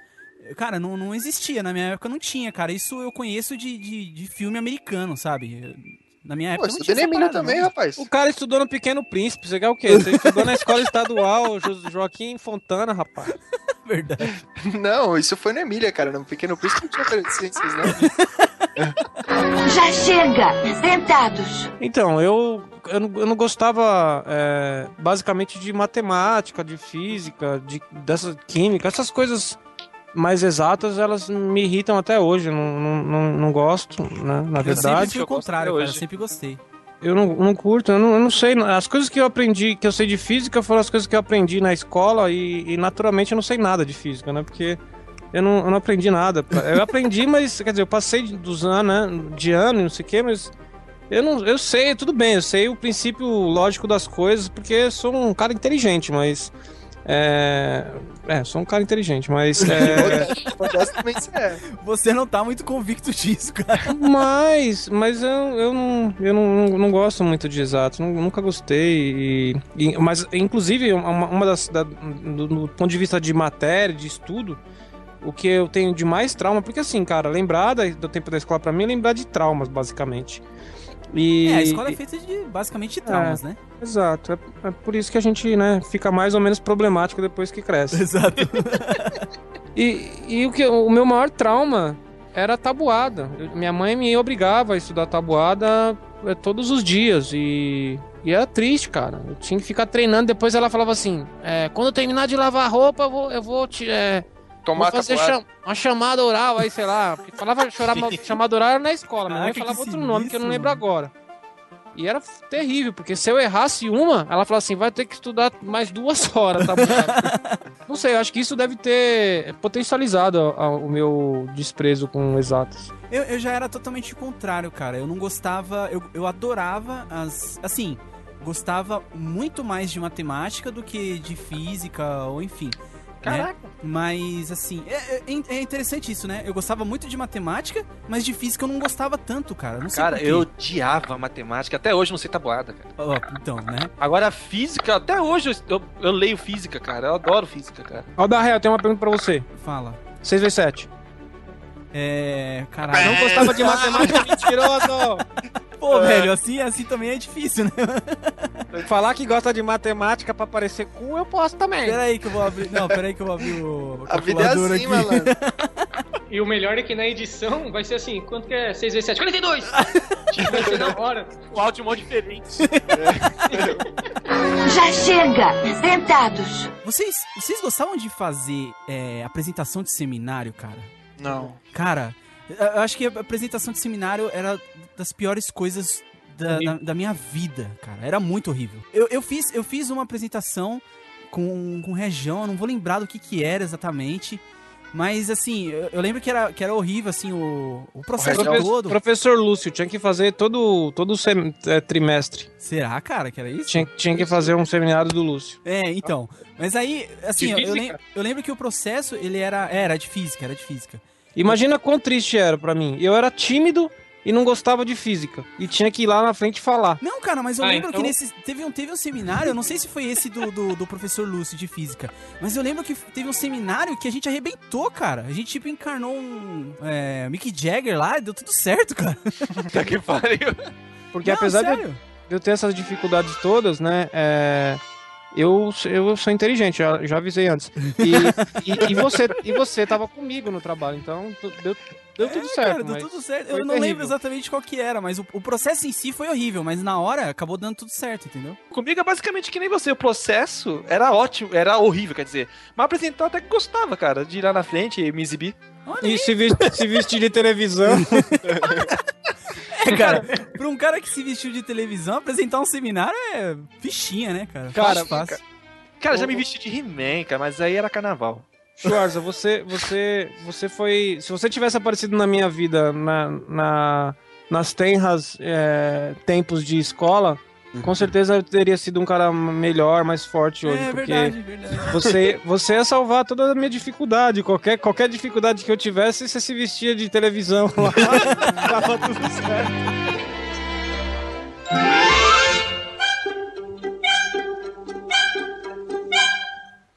cara, não, não existia. Na minha época não tinha, cara. Isso eu conheço de, de, de filme americano, sabe? Na minha Pô, época não estudei tinha na também, não. rapaz. O cara estudou no Pequeno Príncipe, você quer o quê? Você estudou na escola estadual, <laughs> Jo- Joaquim Fontana, rapaz. <laughs> Verdade. Não, isso foi na Emília, cara. No Pequeno Príncipe não tinha ciências, não. <laughs> Já chega! Sentados! Então, eu, eu, não, eu não gostava é, basicamente de matemática, de física, de, dessa química, essas coisas mais exatas, elas me irritam até hoje. eu Não, não, não, não gosto, né? Na Eu sempre verdade. fui o eu contrário, cara. hoje. Sempre gostei. Eu não, não curto, eu não, eu não sei. As coisas que eu aprendi, que eu sei de física, foram as coisas que eu aprendi na escola e, e, naturalmente eu não sei nada de física, né? Porque eu não, eu não aprendi nada. Eu aprendi, <laughs> mas, quer dizer, eu passei de- dos anos, né? De ano e não sei o quê, mas. Eu, não, eu sei, tudo bem, eu sei o princípio lógico das coisas, porque eu sou um cara inteligente, mas. É. É, sou um cara inteligente, mas. É, <laughs> você é. Você não tá muito convicto disso, cara. Mas, mas eu, eu, não, eu não, não gosto muito de exatos, nu- nunca gostei. E, e- mas, inclusive, uma, uma das. da- do, do ponto de vista de matéria, de estudo, o que eu tenho de mais trauma, porque assim, cara, lembrar da- do tempo da escola pra mim é lembrar de traumas, basicamente. E, É, a escola é feita de basicamente de traumas, né? Exato, é, é por isso que a gente, né, fica mais ou menos problemático depois que cresce. <laughs> Exato. <laughs> E, e o, que, o meu maior trauma era a tabuada. Eu- minha mãe me obrigava a estudar tabuada eh, todos os dias e, e era triste, cara. Eu tinha que ficar treinando. Depois ela falava assim: é, quando eu terminar de lavar a roupa, eu vou, eu vou, te, é, vou Tomar fazer tabuada. cham- uma chamada oral aí, sei lá. Porque falava chorar, <laughs> chamada oral era na escola, minha mãe falava outro nome que eu não lembro agora. E era terrível, porque se eu errasse uma, ela falava assim: vai ter que estudar mais duas <laughs> horas, tá bom? Não sei, eu acho que isso deve ter potencializado a- a- o meu desprezo com exatos. Eu, eu já era totalmente o contrário, cara. Eu não gostava. Eu, eu adorava as. Assim, gostava muito mais de matemática do que de física, ou enfim. Né? Caraca. Mas, assim, é, é- é interessante isso, né? Eu gostava muito de matemática, mas de física eu não gostava tanto, cara. Não sei Cara, eu odiava matemática. Até hoje não sei tabuada, cara. Ó, então, né? Agora, física, até hoje eu, eu, eu leio física, cara. Eu adoro física, cara. Ó, da Real, eu tenho uma pergunta pra você. Fala. 6 vezes 7. É. Caralho. Não gostava de matemática <laughs> mentiroso! Pô, velho, assim, assim também é difícil, né? <laughs> Falar que gosta de matemática pra parecer cu, eu posso também. Pera aí que eu vou abrir. Não, pera aí que eu vou abrir o. <laughs> A vida é assim, aqui. malandro. E o melhor é que na edição vai ser assim: quanto que é 6 vezes 7? 42! <laughs> Tipo, vai ser na hora. O áudio é mó diferente. Já chega! Sentados! Vocês, vocês gostavam de fazer é, apresentação de seminário, cara? Não. Cara, eu acho que a apresentação de seminário era das piores coisas da, da, da minha vida, cara. Era muito horrível. Eu, eu, fiz, eu fiz uma apresentação com, com região, eu não vou lembrar do que que era exatamente. Mas, assim, eu, eu lembro que era, que era horrível, assim, o, o processo região- todo. Professor Lúcio, tinha que fazer todo, todo sem- é, trimestre. Será, cara, que era isso? Tinha, tinha que fazer um seminário do Lúcio. É, então. Mas aí, assim, eu, eu, física? lem- eu lembro que o processo, ele era... Era de física, era de física. Imagina quão triste era pra mim. Eu era tímido e não gostava de física. E tinha que ir lá na frente falar. Não, cara, mas eu Ah, lembro então- que nesse, teve, um, teve um seminário, eu não sei se foi esse do, do, do professor Lúcio de física, mas eu lembro que teve um seminário que a gente arrebentou, cara. A gente, tipo, encarnou um é, Mick Jagger lá e deu tudo certo, cara. <laughs> Tá que pariu. Porque Não, apesar de eu, sério. de eu ter essas dificuldades todas, né? é, eu, eu sou inteligente, já, já avisei antes. E, <laughs> e, e você, e você tava comigo no trabalho, então deu, deu tudo É, certo. Cara, deu mas tudo certo. Eu não lembro terrível. exatamente qual que era, mas o, o processo em si foi horrível, mas na hora acabou dando tudo certo, entendeu? Comigo é basicamente que nem você. O processo era ótimo, era horrível, quer dizer. Mas apresentar até que gostava, cara, de ir lá na frente e me exibir. E se, ves- se vestir de televisão. <laughs> É, cara, pra um cara que se vestiu de televisão, apresentar um seminário é fichinha, né, cara? Cara, fácil. Cara, já me vesti de He-Man, cara, mas aí era carnaval. Schwarza, você, você, você foi. Se você tivesse aparecido na minha vida na, na- nas tenras é, tempos de escola, com certeza eu teria sido um cara melhor, mais forte hoje. É porque verdade, verdade. Você, você ia salvar toda a minha dificuldade. Qualquer, qualquer dificuldade que eu tivesse, você se vestia de televisão lá. <laughs> tava tudo certo.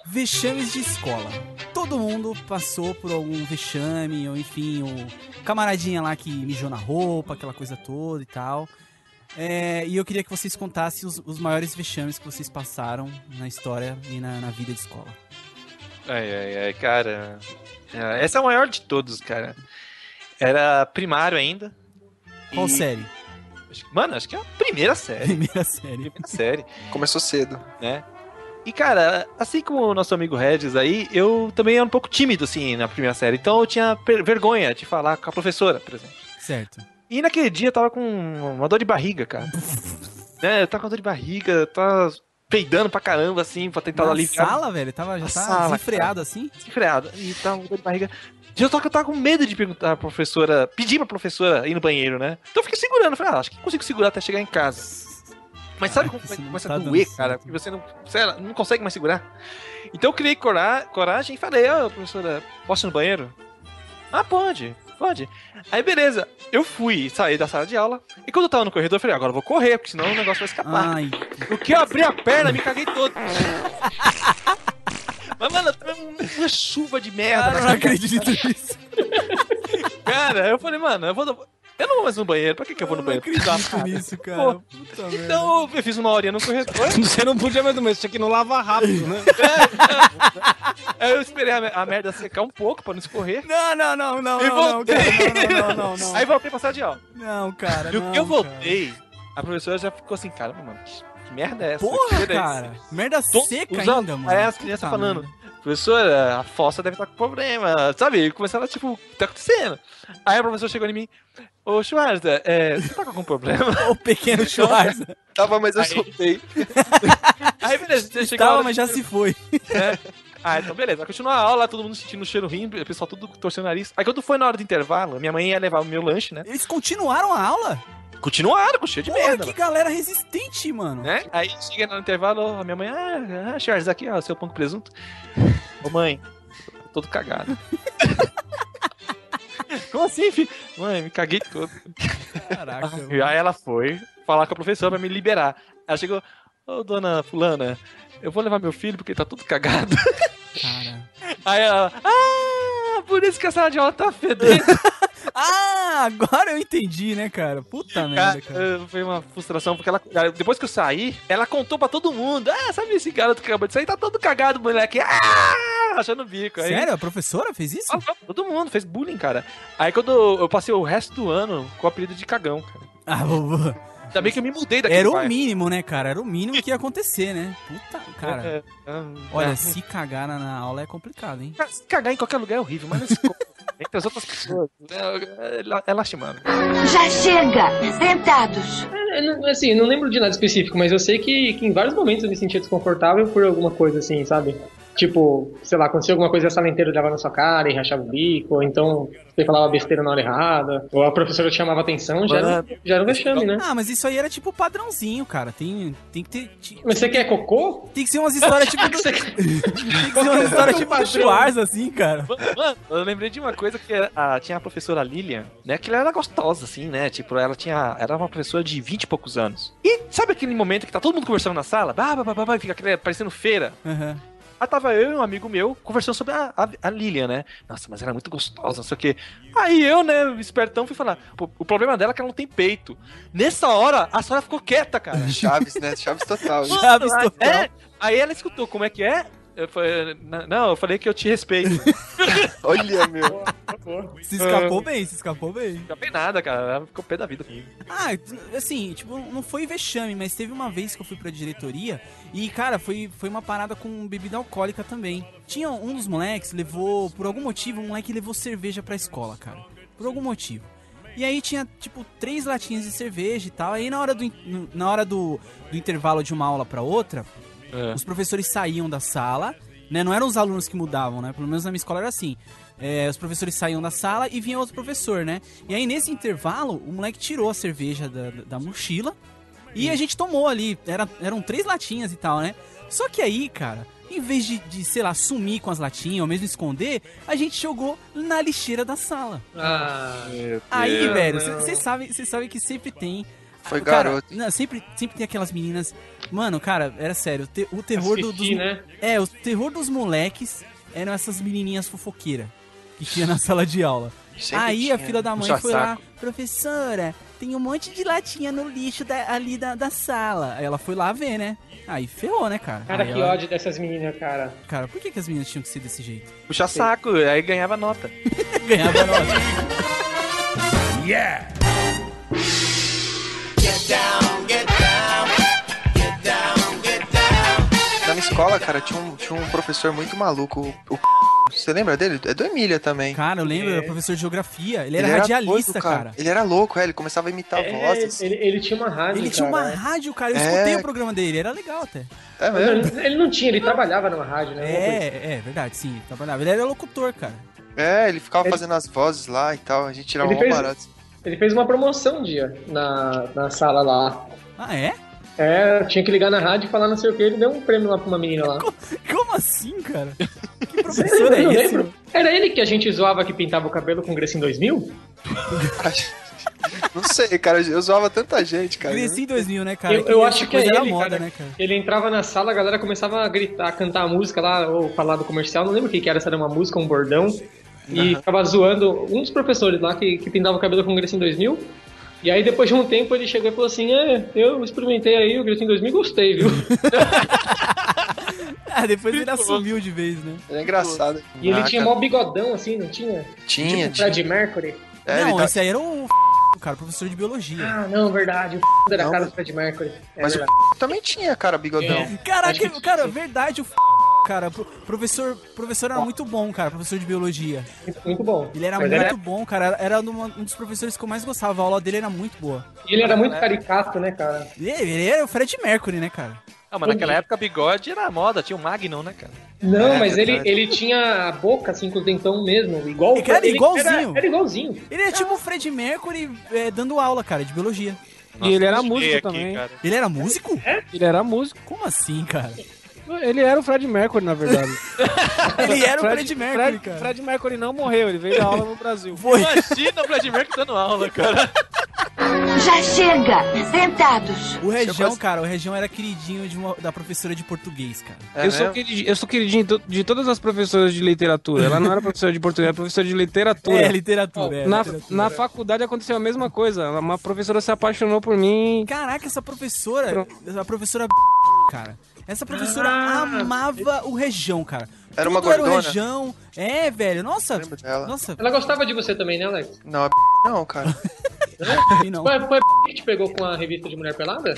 Vexames de escola. Todo mundo passou por algum vexame, ou enfim, o camaradinha lá que mijou na roupa, aquela coisa toda e tal. É, e eu queria que vocês contassem os, os maiores vexames que vocês passaram na história e na, na vida de escola. Ai, ai, ai, cara. É, Essa é a maior de todos, cara. Era primário ainda. Qual E- série? Mano, acho que é a primeira série. Primeira série. Primeira série, Começou cedo. né? E, cara, assim como o nosso amigo Regis aí, eu também era um pouco tímido, assim, na primeira série. Então eu tinha vergonha de falar com a professora, por exemplo. Certo. E naquele dia eu tava com uma dor de barriga, cara. né? <laughs> Eu tava com dor de barriga, tava peidando pra caramba, assim, pra tentar Na aliviar. sala, velho? Tava, já Na tá sala, desenfreado assim? Desenfreado. E tava com dor de barriga. Já só que eu tava com medo de perguntar pra professora, pedir pra professora ir no banheiro, né? Então eu fiquei segurando, falei, ah, acho que consigo segurar até chegar em casa. Mas sabe como não começa tá a doer, cara? Porque você não, lá, não consegue mais segurar. Então eu criei cora- coragem e falei, ó, professora, posso ir no banheiro? Ah, pode, pode. Aí beleza, eu fui sair da sala de aula. E quando eu tava no corredor, eu falei, agora eu vou correr, porque senão o negócio vai escapar. Ai, No que eu abri a perna, me caguei todo. <laughs> Mas, mano, uma chuva de merda. cara, eu não acredito nisso. Cara, eu falei, mano, eu vou. Eu não vou mais no banheiro. Pra que, que eu vou no Eu não banheiro? acredito <laughs> nisso, cara. Pô, Puta merda. Então eu fiz uma horinha no corredor. <laughs> Você não podia mais do mesmo, tinha que ir no lava rápido, né? aí <laughs> eu esperei a, me- a merda secar um pouco pra não escorrer. Não, não, não, não, E não, não, voltei. cara, não, não, não, não. Aí voltei pra sala de aula. Não, cara, E o não, que eu cara. voltei, a professora já ficou assim, caramba, mano, que, merda é essa? Que Porra, é esse?" cara. Merda Tô seca usando- ainda, mano. Aí as crianças Puta falando, merda. professora, a fossa deve estar com problema, sabe? Começaram a, tipo, o que tá acontecendo? Aí a professora chegou em mim, ô Schwarza, é, você tá com algum problema? <laughs> O pequeno Schwarza. Tava, mas eu Aí- soltei. <laughs> Aí beleza, você chegou a Estava, hora mas já se foi. Ah, então beleza. Aí Continua a aula, todo mundo sentindo o cheiro ruim, o pessoal tudo torcendo o nariz. Aí quando foi na hora do intervalo, minha mãe ia levar o meu lanche, né? Eles continuaram a aula? Continuaram com cheiro de Porra, merda. que galera resistente, mano. Né? Aí chega no intervalo, a minha mãe, ah, ah Charles, aqui, ó, seu pão com presunto. Ô mãe, tô todo cagado. <laughs> <laughs> Como assim, filho? Mãe, me caguei todo. Caraca, <laughs> aí ela foi falar com a professora pra me liberar. Ela chegou, ô dona fulana, eu vou levar meu filho porque ele tá todo cagado. cara. <laughs> Aí ela, ah, por isso que a sala de aula tá fedendo. Ah, <laughs> agora eu entendi, né, cara? Puta merda, cara. Foi uma frustração, porque ela, depois que eu saí, ela contou pra todo mundo. Ah, sabe esse garoto que acabou de sair? Tá todo cagado, moleque. Ah, achando o bico. Aí, Sério? A professora fez isso? Ah, todo mundo fez bullying, cara. Aí quando eu, passei o resto do ano com o apelido de cagão, cara. Ah, vovô. Ainda bem que eu me mudei daqui. Era o mínimo, né, cara? Era o mínimo que ia acontecer, né? Puta, É, cara. Olha, se cagar na, na aula é complicado, hein? se cagar em qualquer lugar é horrível, mas nesse <laughs> entre as outras pessoas é, é, é lastimando. Já chega! Sentados! É, não- assim, não lembro de nada específico, mas eu sei que, que em vários momentos eu me sentia desconfortável por alguma coisa assim, sabe? Tipo, sei lá, acontecia alguma coisa, a sala inteira olhava na sua cara e rachava o bico, ou então você falava besteira na hora errada, ou a professora te chamava atenção, já era, já era um vexame, né? Ah, mas isso aí era tipo padrãozinho, cara. Tem, tem que ter. Mas você quer cocô? Tem que ser umas histórias tipo. <laughs> do- <laughs> tem que ser umas histórias tipo do Schwarz, assim, cara. Mano, eu lembrei de uma coisa que a- tinha a professora Lilian, né? Que ela era gostosa, assim, né? Tipo, ela tinha. Era uma professora de 20 e poucos anos. E sabe aquele momento que tá todo mundo conversando na sala? Bah, bah, bah, bah, fica aquele, parecendo feira. Aham. Aí tava eu e um amigo meu conversando sobre a, a, a Lilian, né? Nossa, mas ela é muito gostosa, não sei o quê. Aí eu, né, espertão, fui falar: "Pô, o problema dela é que ela não tem peito. Nessa hora, a senhora ficou quieta, cara. <laughs> Chaves, né? Chaves total. Chaves total. é, aí ela escutou como é que é. Eu falei, não, eu falei que eu te respeito. <laughs> Olha, meu. Se escapou bem, se escapou bem. Não acabei nada, cara. Ela ficou pé da vida comigo. Ah, assim, tipo, não foi vexame, mas teve uma vez que eu fui pra diretoria e, cara, foi, foi uma parada com bebida alcoólica também. Tinha um dos moleques, levou, por algum motivo, um moleque levou cerveja pra escola, cara. Por algum motivo. E aí tinha, tipo, três latinhas de cerveja e tal. Aí na hora do, na hora do, do intervalo de uma aula pra outra, É. os professores saíam da sala, né? Não eram os alunos que mudavam, né? Pelo menos na minha escola era assim. É, os professores saíam da sala e vinha outro professor, né? E aí nesse intervalo, o moleque tirou a cerveja da, da- mochila e a gente tomou ali. Era, eram três latinhas e tal, né? Só que aí, cara, em vez de, de, sei lá, sumir com as latinhas ou mesmo esconder, a gente jogou na lixeira da sala. Ah, Aí, velho, não. você sabe, cê sabe que sempre tem. Foi Cara, garoto. Não, sempre, sempre tem aquelas meninas. Mano, cara, era sério. o te- o terror do, dos. Né? É, o terror dos moleques eram essas menininhas fofoqueiras que tinha na <laughs> sala de aula. Sempre Aí a tinha. filha da mãe Puxa foi lá, saco. professora, tem um monte de latinha no lixo da- ali da, da sala. Aí ela foi lá ver, né? Aí ferrou, né, cara? Cara, Aí que ela- ódio dessas meninas, cara. Cara, por que, que as meninas tinham que ser desse jeito? Puxa saco, aí ganhava nota. <laughs> Ganhava nota. Na minha escola, cara, tinha um, tinha um professor muito maluco. O, você lembra dele? É do Emília também. Cara, eu lembro, É. era professor de geografia. Ele era radialista, doido, cara. Ele era louco, é, ele começava a imitar É, vozes. ele, ele tinha uma rádio, Ele tinha uma cara. rádio, cara. Eu É. escutei o programa dele, era legal até. É mesmo? Ele, ele não tinha, ele trabalhava numa rádio, né? Assim. É, é verdade, sim. Trabalhava. Ele era locutor, cara. É, ele ficava Ele- fazendo as vozes lá e tal, a gente tirava Ele uma fez- barato. Ele fez uma promoção um dia na, na sala lá. Ah, é? É, tinha que ligar na rádio e falar não sei o que, ele deu um prêmio lá pra uma menina lá. Como assim, cara? <laughs> Que Eu professor é esse? lembro. Era ele que a gente zoava que pintava o cabelo com Grecia em 2000? <laughs> Não sei, cara, eu zoava tanta gente, cara. Cresci em 2000, né, cara? Eu- eu acho que é ele, moda, cara. né, cara? Ele entrava na sala, a galera começava a gritar, a cantar a música lá, ou falar do comercial, não lembro o que que era, se era uma música, um bordão. E ficava zoando um dos professores lá que, que pintava o cabelo com Grecia em 2000. E aí, depois de um tempo, ele chegou e falou assim: É, eu experimentei aí o Grecia em 2000 e gostei, viu? <laughs> Ah, depois ele assumiu de vez, né? Era engraçado. E ele Ah, tinha cara, mó bigodão assim, não tinha? Tinha, tipo tinha. Fred Mercury. É, não, tá- esse aí era o cara, professor de biologia. Ah, não, verdade. O era a Não, cara do Fred Mercury. É Mas o verdade. também tinha, cara, bigodão. É. Caraca, que- cara, verdade, o cara, pro- professor, professor era muito bom, cara, professor de biologia. Muito, bom. Ele era Mas muito bom, cara. Era uma- um dos professores que eu mais gostava. A aula dele era muito boa. E ele era muito caricato, né, cara? Ele, ele era o Fred Mercury, né, cara? Ah, mas naquela época bigode era moda, tinha o Magnum, né, cara? Não, É, mas ele, ele tinha a boca assim com os dentão mesmo, igual É que era igualzinho. Era, era igualzinho. Ele é tipo o Fred Mercury é, dando aula, cara, de biologia. e ele era Nossa, músico aqui, também. cara. Ele era músico? Ele era músico. Como assim, cara? Ele era o Fred Mercury, na verdade. <laughs> Ele era o Fred Mercury, Fred, cara. Fred Mercury não morreu, ele veio dar aula no Brasil. <laughs> Foi. Imagina o Fred Mercury dando aula, cara. Já chega! Sentados! O Região, cara, o Região era queridinho de uma- da professora de português, cara. É eu, sou queridinho, eu sou queridinho de, to- de todas as professoras de literatura. Ela não era professora de português, era professora de literatura. É, literatura. é, na, literatura. na faculdade aconteceu a mesma coisa. Uma professora se apaixonou por mim. Caraca, essa professora, a professora <laughs> cara. Essa professora Ah. amava o Região, cara. Era uma Tudo Era o gordona? Região. É, velho. Nossa. Nossa, Ela gostava de você também, né, Alex? Não, a não, cara. <laughs> aí não. Foi, foi que te pegou com a revista de Mulher Pelada?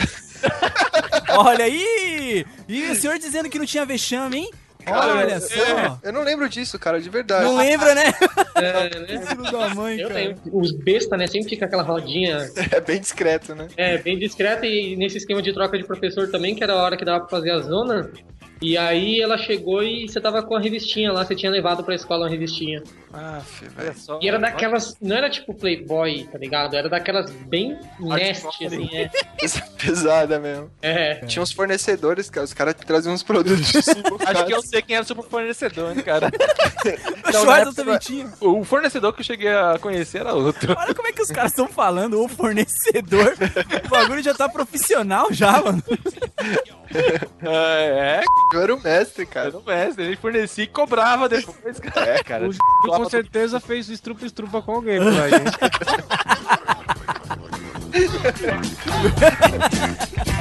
<laughs> Olha aí! E o senhor dizendo que não tinha vexame, hein? Olha só. Eu não lembro disso, cara, de verdade. Não lembra, né? <laughs> É, né? <laughs> Filho da mãe, Eu cara. lembro. Os besta, né? Sempre fica aquela rodinha <laughs> É bem discreto, né? é, bem discreta e nesse esquema de troca de professor também, que era a hora que dava pra fazer a zona. E aí ela chegou e você tava com a revistinha lá, você tinha levado pra escola uma revistinha. Ah, Olha velho. só. E era daquelas. Não era tipo Playboy, tá ligado? Era daquelas bem nasty, assim, <laughs> é. Pesada mesmo. É. Tinha uns fornecedores, cara. Os caras traziam uns produtos. <laughs> Acho que eu sei quem era o seu fornecedor, né, cara? O <laughs> Não, Schwarza época- também tinha. O fornecedor que eu cheguei a conhecer era outro. Olha como é que os caras estão falando, o fornecedor. O bagulho já tá profissional já, mano. É, Eu era o mestre, cara. era o mestre. Ele fornecia e cobrava depois, cara. É, cara. O com certeza fez estrupa-estrupa com alguém por aí. <laughs>